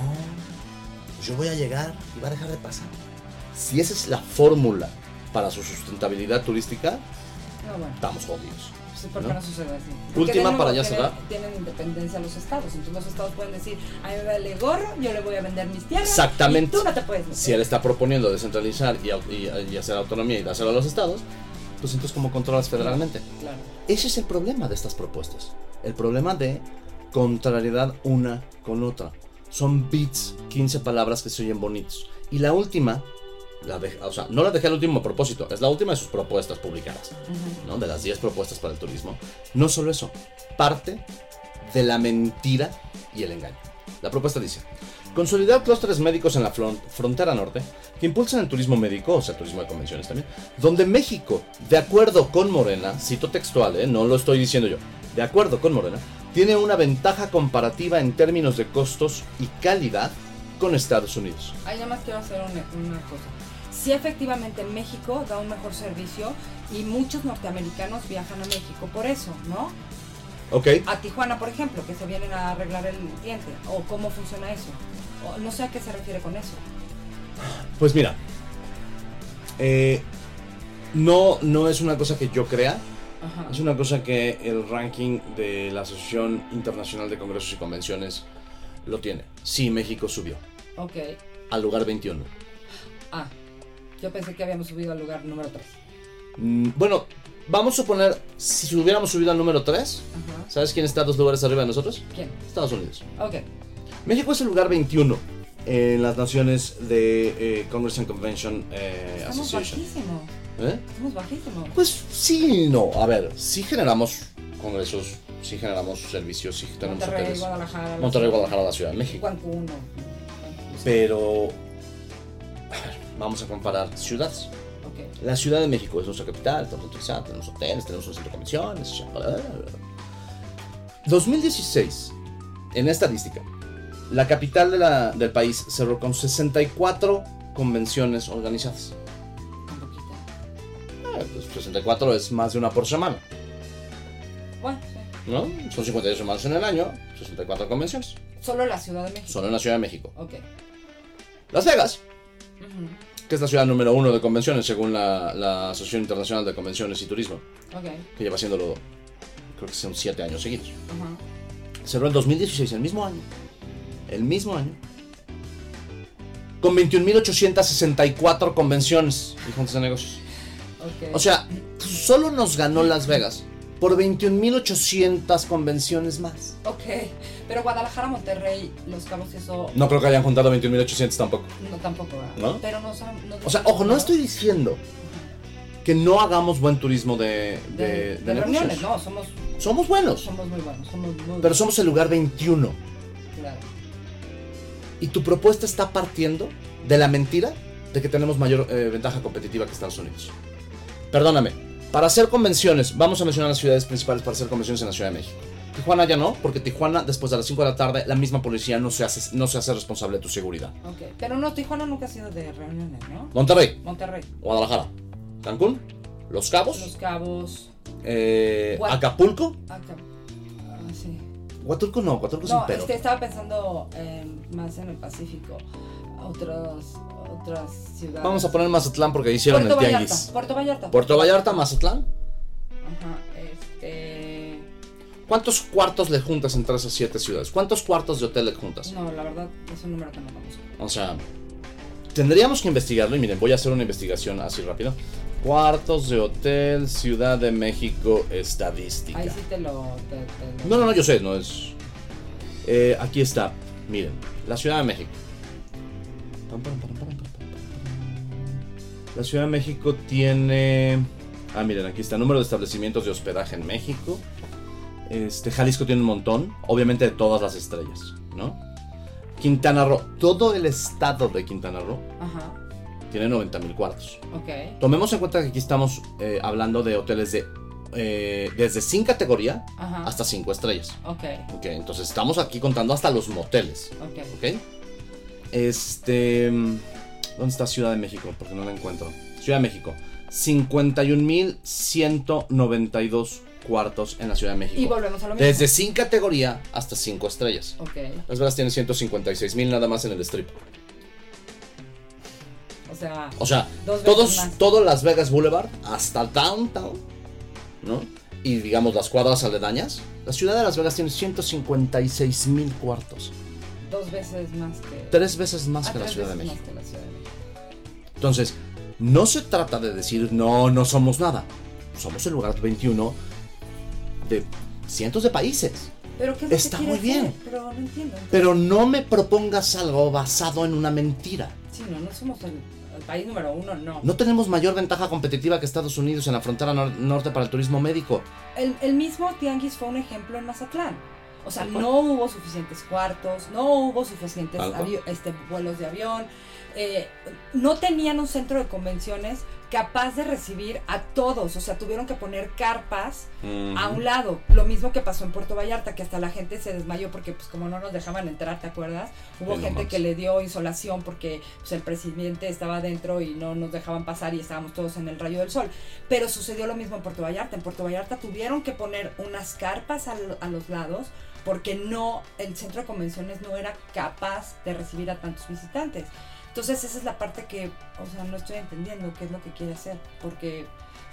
No, yo voy a llegar y va a dejar de pasar. Si esa es la fórmula para su sustentabilidad turística, No, bueno. estamos jodidos. ¿por qué ¿no? no, sucede así? Porque Última nuevo para ya cerrar. Tienen independencia los estados, entonces los estados pueden decir, a mí me vale gorro, yo le voy a vender mis tierras. Exactamente. Y tú no te puedes meter. Si él está proponiendo descentralizar y, y- y hacer autonomía y dárselo a los estados, pues entonces ¿cómo controlas federalmente? Claro. Ese es el problema de estas propuestas. El problema de contrariedad una con otra. Son bits, 15 palabras que se oyen bonitos. Y la última, la de- o sea, no la dejé al último propósito, es la última de sus propuestas publicadas, ¿no? De las 10 propuestas para el turismo. No solo eso, parte de la mentira y el engaño. La propuesta dice, consolidar clústeres médicos en la fron- frontera norte que impulsen el turismo médico, o sea, turismo de convenciones también, donde México, de acuerdo con Morena, cito textual, ¿eh? no lo estoy diciendo yo, de acuerdo con Morena, tiene una ventaja comparativa en términos de costos y calidad con Estados Unidos. Ahí nada más quiero hacer una, una cosa. Sí, efectivamente, México da un mejor servicio y muchos norteamericanos viajan a México por eso, ¿no? ¿Ok? A Tijuana, por ejemplo, que se vienen a arreglar el diente. ¿O cómo funciona eso? No sé a qué se refiere con eso. Pues mira, eh, no, no es una cosa que yo crea, Ajá. es una cosa que el ranking de la Asociación Internacional de Congresos y Convenciones lo tiene. Sí, México subió Ok. al lugar 21. Ah, yo pensé que habíamos subido al lugar número 3. Mm, Bueno, vamos a suponer, si hubiéramos subido al número 3, Ajá. ¿sabes quién está dos lugares arriba de nosotros? ¿Quién? Estados Unidos. Ok. México es el lugar 21 en las naciones de eh, Congress and Convention eh, Estamos Association. bajísimos. ¿Eh? Estamos bajísimos. Pues sí, no. A ver, sí generamos congresos, sí generamos servicios, sí tenemos Monterrey, hoteles. Guadalajara. Monterrey, Guadalajara, la Ciudad de México. Cancún. Pero, a ver, vamos a comparar ciudades. Ok. La Ciudad de México es nuestra capital, estamos autorizados, tenemos hoteles, tenemos un centro de convenciones. bla, bla, bla, bla. 2016, en estadística, la capital de la- del país cerró con 64 convenciones organizadas. Un poquito. Ah, pues 64 es más de una por semana, Bueno, sí. ¿no? Son 58 semanas en el año, 64 convenciones. Solo la Ciudad de México. Solo en la Ciudad de México. Ok. Las Vegas, que es la ciudad número uno de convenciones según la, la Asociación Internacional de Convenciones y Turismo, que lleva haciéndolo, creo que son 7 años seguidos. Ajá. Cerró en 2016, el mismo año. El mismo año. Con 21.864 convenciones y juntas de negocios. Ok. O sea, solo nos ganó Las Vegas por 21.800 convenciones más. Ok. Pero Guadalajara, Monterrey, Los Cabos eso. No creo que hayan juntado 21.800 tampoco. No, tampoco, ¿verdad? ¿No? Pero no son. no- O sea, ojo, no estoy diciendo que no hagamos buen turismo de, de, De, de de negocios. reuniones, no, somos, Somos buenos, somos muy buenos. Somos muy pero somos el lugar 21. Y tu propuesta está partiendo de la mentira de que tenemos mayor eh, ventaja competitiva que Estados Unidos. Perdóname, para hacer convenciones, vamos a mencionar las ciudades principales para hacer convenciones en la Ciudad de México. Tijuana ya no, porque Tijuana después de las 5 de la tarde la misma policía no se hace, no se hace responsable de tu seguridad. Ok. Pero no, Tijuana nunca ha sido de reuniones, ¿no? Monterrey, Monterrey. Guadalajara, Cancún, Los Cabos, Los Cabos. eh, Gua- Acapulco. Huatulco no, Huatulco es un pedo. este, estaba pensando en- más en el Pacífico. Otras, otras ciudades. Vamos a poner Mazatlán porque hicieron Puerto el Vallarta. tianguis. Puerto Vallarta. Puerto Vallarta, Mazatlán. Ajá. Este. ¿Cuántos cuartos le juntas entre esas siete ciudades? ¿Cuántos cuartos de hotel le juntas? No, la verdad es un número que no conozco. O sea, tendríamos que investigarlo y miren, voy a hacer una investigación así rápido. Cuartos de hotel, Ciudad de México, estadística. Ahí sí te lo... te- te lo- No, no, no, yo sé, no es. Eh, aquí está, miren, la Ciudad de México. La Ciudad de México tiene. Ah, miren, aquí está, número de establecimientos de hospedaje en México. Este, Jalisco tiene un montón, obviamente de todas las estrellas, ¿no? Quintana Roo, todo el estado de Quintana Roo Ajá, tiene 90 mil cuartos. ok. Tomemos en cuenta que aquí estamos eh, hablando de hoteles de eh, desde sin categoría Ajá. hasta 5 estrellas. Ok, Ok, entonces estamos aquí contando hasta los moteles. ok. Ok. Este. ¿Dónde está Ciudad de México? Porque no la encuentro. Ciudad de México. 51.192 cuartos en la Ciudad de México. Y volvemos a lo mismo. Desde sin categoría hasta 5 estrellas. Ok, Las Vegas tienen 156.000 nada más en el strip. O sea... O todos, todo Las Vegas Boulevard hasta downtown, ¿no? Y digamos las cuadras aledañas. La ciudad de Las Vegas tiene 156 mil cuartos. Dos veces más que... Tres veces más Ah, que la tres Ciudad de veces México. más que la Ciudad de México. Entonces, no se trata de decir, no, no somos nada. Somos el lugar 21 de cientos de países. Pero ¿qué es Está muy bien. hacer? Pero no entiendo. Pero no me propongas algo basado en una mentira. Sí, no, no somos el, el país número uno, no. No tenemos mayor ventaja competitiva que Estados Unidos en la frontera nor- norte para el turismo médico. El, el mismo Tianguis fue un ejemplo en Mazatlán. O sea, no hubo suficientes cuartos, no hubo suficientes este, vuelos de avión, eh, no tenían un centro de convenciones capaz de recibir a todos, o sea, tuvieron que poner carpas a un lado. Lo mismo que pasó en Puerto Vallarta, que hasta la gente se desmayó porque pues como no nos dejaban entrar, ¿te acuerdas? Hubo gente que le dio insolación porque pues, el presidente estaba adentro y no nos dejaban pasar y estábamos todos en el rayo del sol. Pero sucedió lo mismo en Puerto Vallarta. En Puerto Vallarta tuvieron que poner unas carpas al- a, los lados porque no, el centro de convenciones no era capaz de recibir a tantos visitantes. Entonces esa es la parte que, o sea, no estoy entendiendo qué es lo que quiere hacer, porque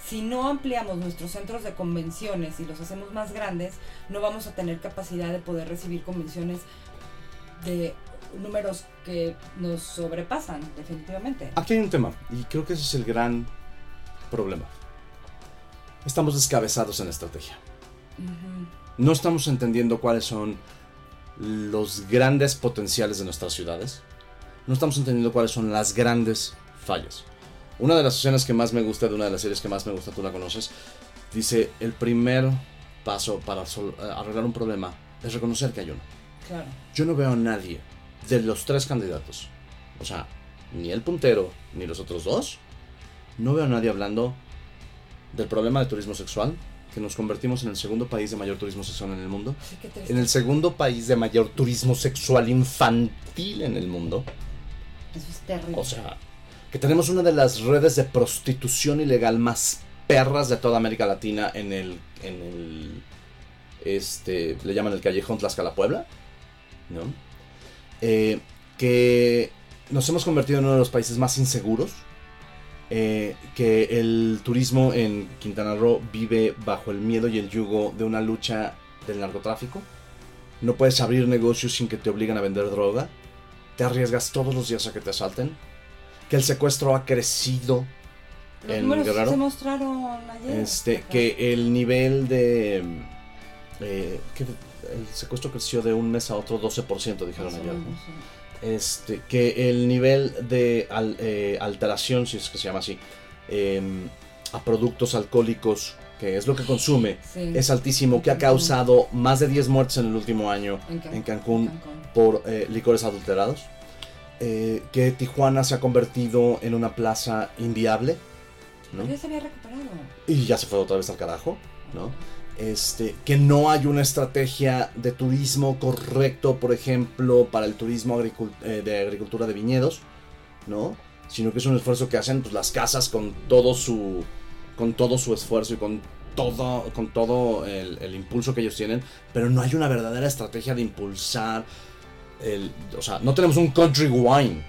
si no ampliamos nuestros centros de convenciones y los hacemos más grandes, no vamos a tener capacidad de poder recibir convenciones de números que nos sobrepasan, definitivamente. Aquí hay un tema, y creo que ese es el gran problema. Estamos descabezados en la estrategia. No estamos entendiendo cuáles son los grandes potenciales de nuestras ciudades. No estamos entendiendo cuáles son las grandes fallas. Una de las escenas que más me gusta, de una de las series que más me gusta, tú la conoces, dice, el primer paso para eh, arreglar un problema es reconocer que hay uno. Claro. Yo no veo a nadie de los tres candidatos, o sea, ni el puntero ni los otros dos, no veo a nadie hablando del problema de turismo sexual, que nos convertimos en el segundo país de mayor turismo sexual en el mundo, Sí, en el segundo país de mayor turismo sexual infantil en el mundo, Eso es terrible. o sea, que tenemos una de las redes de prostitución ilegal más perras de toda América Latina en el, en el, este, le llaman el callejón Tlaxcala Puebla, ¿no? Eh, que nos hemos convertido en uno de los países más inseguros, eh, que el turismo en Quintana Roo vive bajo el miedo y el yugo de una lucha del narcotráfico. No puedes abrir negocios sin que te obliguen a vender droga. Te arriesgas todos los días a que te asalten. Que el secuestro ha crecido Los en números Guerrero. se mostraron ayer. Este, Ajá. que el nivel de. eh, que el secuestro creció de un mes a otro 12%, dijeron ayer. ¿no? Este, que el nivel de al- eh, alteración, si es que se llama así, em, a productos alcohólicos, que es lo que consume, Sí. es altísimo, que ha causado más de 10 muertes en el último año En Can- en Cancún Cancún. Por eh, licores adulterados. Eh, que Tijuana se ha convertido en una plaza inviable. ¿no? Pero ya se había recuperado. y ya se fue otra vez al carajo, ¿no? Este, que no hay una estrategia de turismo correcto, por ejemplo, para el turismo eh, de agricultura de viñedos, ¿no? Sino que es un esfuerzo que hacen pues, las casas con todo su con todo su esfuerzo y con todo con todo el, el impulso que ellos tienen, pero no hay una verdadera estrategia de impulsar el, o sea, no tenemos un country wine,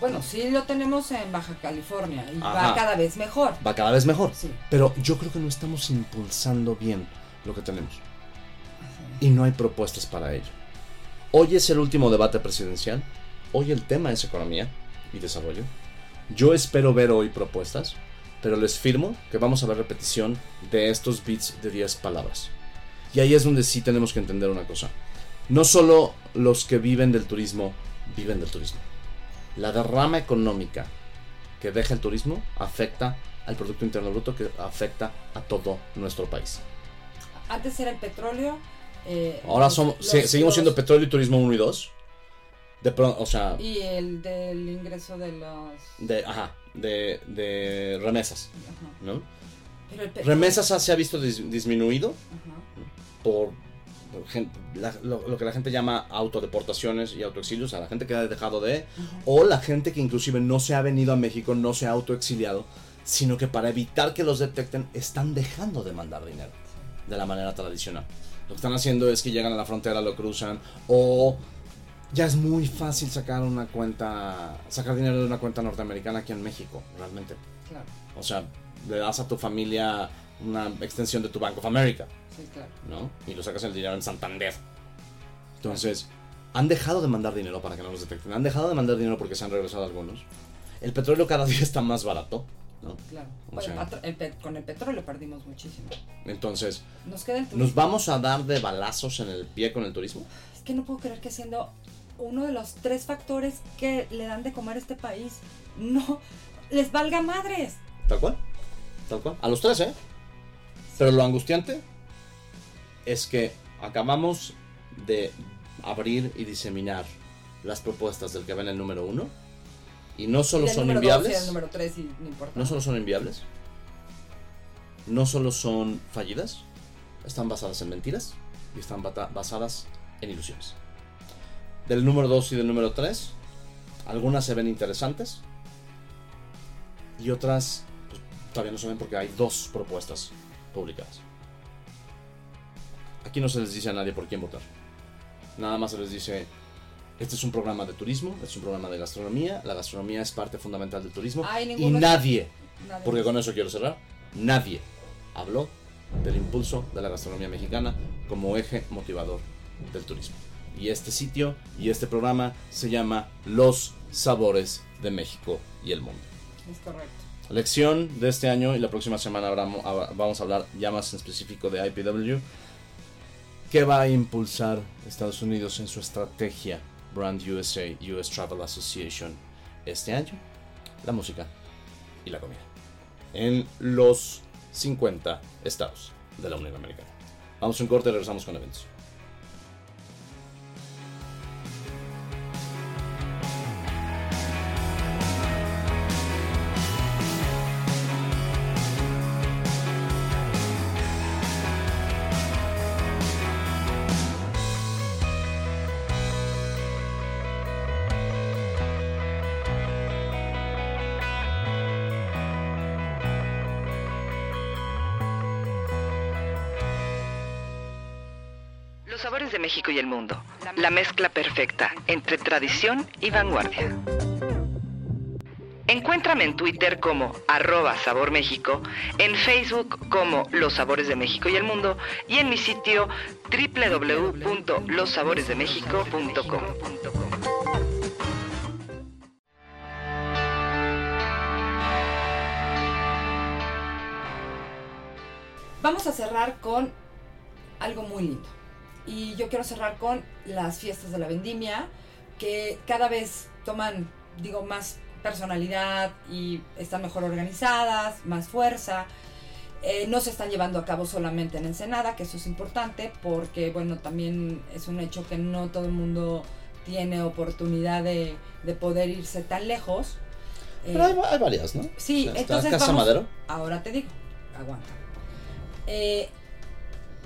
Bueno, sí lo tenemos en Baja California y Ajá. va cada vez mejor. va cada vez mejor. Sí. Pero yo creo que no estamos impulsando bien lo que tenemos. y no hay propuestas para ello. Hoy es el último debate presidencial, hoy el tema es economía y desarrollo. Yo espero ver hoy propuestas, pero les firmo que vamos a ver repetición de estos bits de 10 palabras. Y ahí es donde sí tenemos que entender una cosa. No solo los que viven del turismo viven del turismo. La derrama económica que deja el turismo afecta al Producto Interno Bruto, que afecta a todo nuestro país. Antes era el petróleo. eh, Ahora los- somos, los- se- seguimos los- siendo petróleo y turismo 1 y 2. De pronto, o sea, Y el del ingreso de los. de, ajá, de, de remesas, Ajá. ¿no? Pero el Remesas se ha visto dis- disminuido Ajá. por, la- lo, lo que la gente llama autodeportaciones y autoexilios, a la gente que ha dejado de, o la gente que inclusive no se ha venido a México, no se ha autoexiliado, sino que para evitar que los detecten están dejando de mandar dinero de la manera tradicional. Lo que están haciendo es que llegan a la frontera, lo cruzan, o ya es muy fácil sacar una cuenta, sacar dinero de una cuenta norteamericana aquí en México, realmente. Claro, O sea, le das a tu familia una extensión de tu Bank of America, sí, claro. ¿no? Y lo sacas el dinero en Santander. Entonces, han dejado de mandar dinero para que no los detecten. Han dejado de mandar dinero porque se han regresado algunos. El petróleo cada día está más barato, ¿no? claro. O sea- el pe- con el petróleo perdimos muchísimo. Entonces, Nos queda el. ¿nos vamos a dar de balazos en el pie con el turismo? Es que no puedo creer que siendo uno de los tres factores que le dan de comer a este país, no les valga madres. Tal cual. Tal cual. A los tres, ¿eh? Pero lo angustiante es que acabamos de abrir y diseminar las propuestas del que ven el número uno. Y no solo Y son número dos y inviables. del número tres y no. No solo son inviables. No solo son fallidas. Están basadas en mentiras. Y están basadas en ilusiones. Del número 2 y del número 3. Algunas se ven interesantes. Y otras pues, todavía no se ven porque hay dos propuestas publicadas. Aquí no se les dice a nadie por quién votar. Nada más se les dice, este es un programa de turismo, este es un programa de gastronomía, la gastronomía es parte fundamental del turismo Ay, y nadie, Nadie porque con eso quiero cerrar, nadie habló del impulso de la gastronomía mexicana como eje motivador del turismo. Y este sitio y este programa se llama Los Sabores de México y el Mundo. Es correcto. Lección de este año y la próxima semana vamos a hablar ya más en específico de IPW. ¿Qué va a impulsar Estados Unidos en su estrategia Brand USA, US Travel Association este año? La música y la comida. En los 50 estados de la Unión Americana. Vamos a un corte y regresamos con eventos. Sabores de México y el mundo. La mezcla perfecta entre tradición y vanguardia. Encuéntrame en Twitter como arroba Sabor México, en Facebook como Los Sabores de México y el Mundo y en mi sitio www.lossaboresdemexico.com. Vamos a cerrar con algo muy lindo. Y yo quiero cerrar con las fiestas de la vendimia, que cada vez toman, digo, más personalidad y están mejor organizadas, más fuerza. Eh, no se están llevando a cabo solamente en Ensenada, que eso es importante, porque, bueno, también es un hecho que no todo el mundo tiene oportunidad de, de poder irse tan lejos. Pero hay, hay varias, ¿no? Sí, O sea, entonces Casa vamos- Madero. Ahora te digo, aguanta. Eh,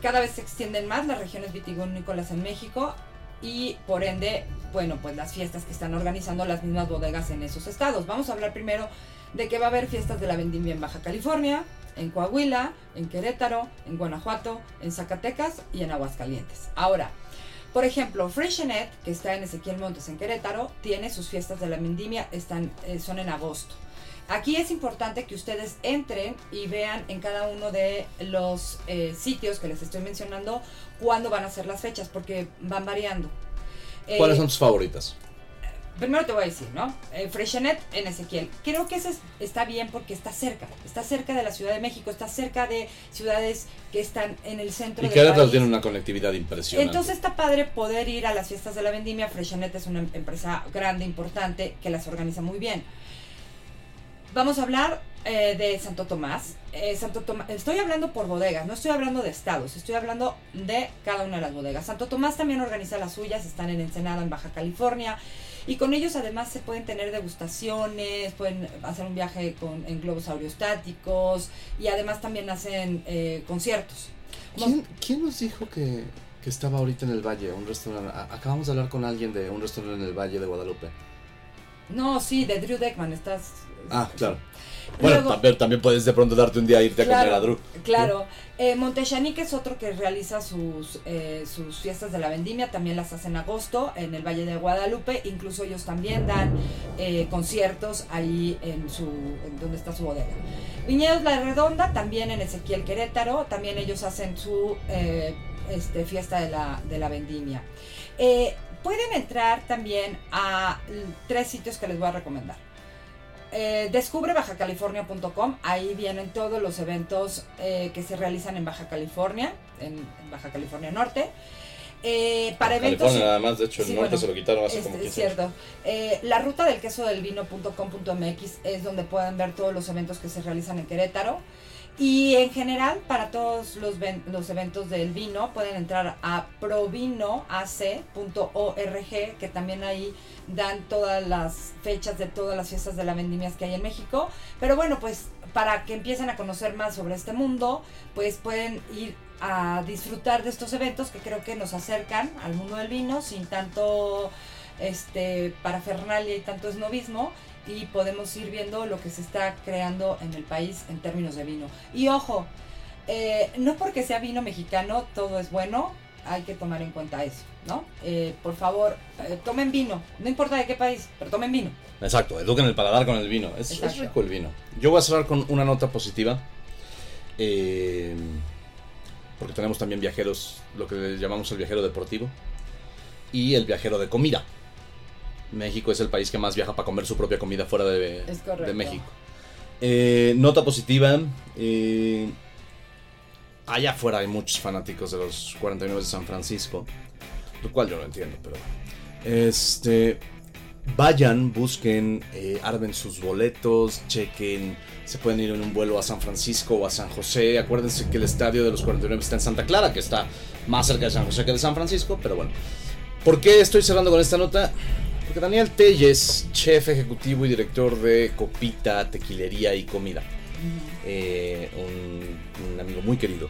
cada vez se extienden más las regiones vitivinícolas en México y por ende, bueno, pues las fiestas que están organizando las mismas bodegas en esos estados. Vamos a hablar primero de que va a haber fiestas de la vendimia en Baja California, en Coahuila, en Querétaro, en Guanajuato, en Zacatecas y en Aguascalientes. Ahora, Por ejemplo, Freshenet, que está en Ezequiel Montes en Querétaro, tiene sus fiestas de la vendimia, están, eh, son en agosto. Aquí es importante que ustedes entren y vean en cada uno de los eh, sitios que les estoy mencionando cuándo van a ser las fechas, porque van variando. Eh, ¿Cuáles son tus favoritas? Primero te voy a decir, ¿no? Eh, Freshenet en Ezequiel. Creo que ese es- está bien porque está cerca. Está cerca de la Ciudad de México, está cerca de ciudades que están en el centro Y del Querétaro país. tiene una conectividad impresionante. Entonces está padre poder ir a las fiestas de la vendimia. Freshenet es una em- empresa grande, importante, que las organiza muy bien. Vamos a hablar eh, de Santo Tomás. Eh, Santo Tomás. Estoy hablando por bodegas, no estoy hablando de estados, estoy hablando de cada una de las bodegas. Santo Tomás también organiza las suyas, están en Ensenada, en Baja California. Y con ellos además se pueden tener degustaciones, pueden hacer un viaje con, en globos aerostáticos y además también hacen eh, conciertos. ¿Quién, quién nos dijo que, que estaba ahorita en el Valle? Un restaurante. Acabamos de hablar con alguien de un restaurante en el Valle de Guadalupe. No, sí, de Drew Deckman, estás... Ah, claro. Bueno, Luego- también, también puedes de pronto darte un día a irte a comer a Drew. Claro. Eh, Montechanic es otro que realiza sus, eh, sus fiestas de la vendimia, también las hace en agosto en el Valle de Guadalupe, incluso ellos también dan eh, conciertos ahí en su en donde está su bodega. Viñedos La Redonda, también en Ezequiel Querétaro, también ellos hacen su eh, este, fiesta de la, de la vendimia. Pueden entrar también a tres sitios que les voy a recomendar. Eh, descubre bajacalifornia.com, ahí vienen todos los eventos eh, que se realizan en Baja California, en, en Baja California Norte. Eh, para eventos... California, nada más, de hecho, el Sí, norte bueno, se lo quitaron hace este, como es 15 años. cierto. Eh, la ruta del queso del vino.com.mx es donde pueden ver todos los eventos que se realizan en Querétaro. Y en general, para todos los, los eventos del vino, pueden entrar a provinoac.org, que también ahí dan todas las fechas de todas las fiestas de la vendimias que hay en México. Pero bueno, pues para que empiecen a conocer más sobre este mundo, pues pueden ir a disfrutar de estos eventos que creo que nos acercan al mundo del vino sin tanto este parafernalia y tanto esnovismo y podemos ir viendo lo que se está creando en el país en términos de vino. Y ojo, eh, no porque sea vino mexicano todo es bueno, hay que tomar en cuenta eso, ¿no? Eh, por favor, eh, tomen vino, no importa de qué país, pero tomen vino. Exacto, eduquen el paladar con el vino. Es, es rico el vino. Yo voy a cerrar con una nota positiva. eh, porque tenemos también viajeros, lo que llamamos el viajero deportivo. Y el viajero de comida. México es el país que más viaja para comer su propia comida fuera de, de México. Eh, nota positiva. eh, allá afuera hay muchos fanáticos de los 49 de San Francisco. Lo cual yo no entiendo, pero. Este. Vayan, busquen, eh, armen sus boletos, chequen. Se pueden ir en un vuelo a San Francisco o a San José. Acuérdense que el estadio de los 49 está en Santa Clara, que está más cerca de San José que de San Francisco, pero bueno. ¿Por qué estoy cerrando con esta nota? Porque Daniel Telles, chef ejecutivo y director de Copita, Tequilería y Comida, eh, un, amigo muy querido,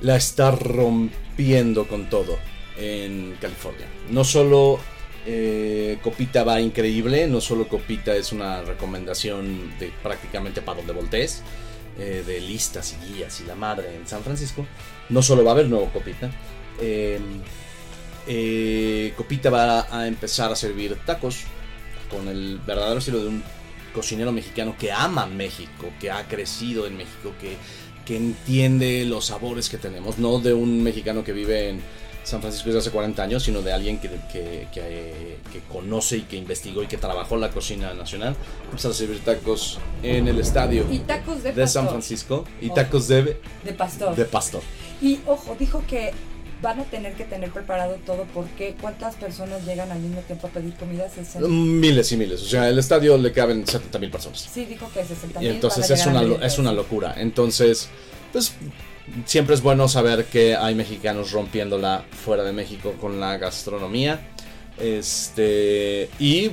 la está rompiendo con todo en California. No solo eh, Copita va increíble, no solo Copita es una recomendación de prácticamente para donde voltees, eh, de listas y guías y la madre en San Francisco, no solo va a haber nuevo Copita, eh, eh, Copita va a empezar a servir tacos con el verdadero estilo de un cocinero mexicano que ama México, que ha crecido en México, que, que entiende los sabores que tenemos, no de un mexicano que vive en San Francisco desde hace 40 años, sino de alguien que, que, que- que conoce y que investigó y que trabajó la cocina nacional. Empezar a servir tacos en el estadio Y tacos de de San. Francisco y Ojo. tacos de, De pastor. de pastor. Y ojo, dijo que van a tener que tener preparado todo porque ¿cuántas personas llegan al mismo tiempo a pedir comida? 60. Miles y miles. O sea, el estadio le caben 70 mil personas. Sí, dijo que 60 Y mil. entonces es una, es una locura. Entonces, pues siempre es bueno saber que hay mexicanos rompiéndola fuera de México con la gastronomía. Este. Y.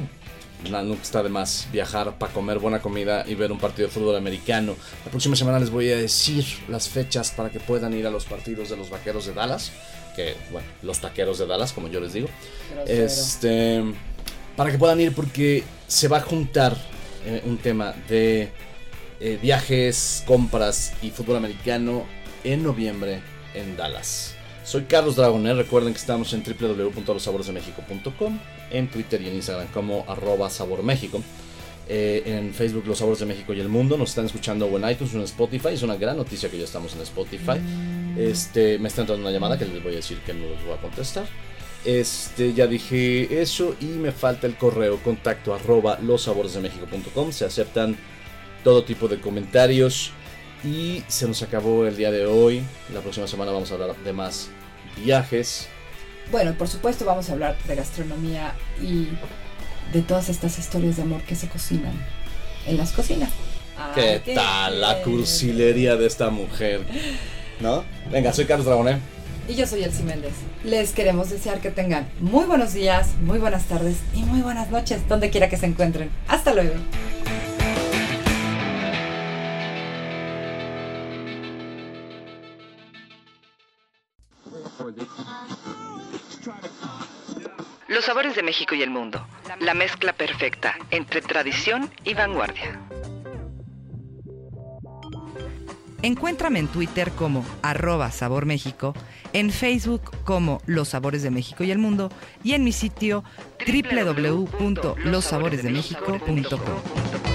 nunca está de más viajar para comer buena comida y ver un partido de fútbol americano. La próxima semana les voy a decir las fechas para que puedan ir a los partidos de los vaqueros de Dallas. Que, bueno, los taqueros de Dallas, como yo les digo. Grosero. Este. Para que puedan ir porque se va a juntar eh, un tema de eh, viajes, compras y fútbol americano en noviembre en Dallas. Soy Carlos Dragoner, recuerden que estamos en www.losaboresdemexico.com, en Twitter y en Instagram como arroba saborméxico. Eh, en Facebook Los Sabores de México y el Mundo. Nos están escuchando o en iTunes o en Spotify. Es una gran noticia que ya estamos en Spotify. Este, me está entrando una llamada que les voy a decir que no les voy a contestar. Este, ya dije eso y me falta el correo contacto arroba losaboresdemexico.com. Se aceptan todo tipo de comentarios y se nos acabó el día de hoy. La próxima semana vamos a hablar de más viajes. Bueno, por supuesto vamos a hablar de gastronomía y de todas estas historias de amor que se cocinan en las cocinas. ¿Qué tal la cursilería de esta mujer? ¿No? Venga, soy Carlos Dragoné. Y yo soy Elsie Méndez. Les queremos desear que tengan muy buenos días, muy buenas tardes y muy buenas noches, donde quiera que se encuentren. Hasta luego. Los sabores de México y el mundo. La mezcla perfecta entre tradición y vanguardia. Encuéntrame en Twitter como arroba Sabor México, en Facebook como Los Sabores de México y el Mundo y en mi sitio www.losaboresdemexico.com.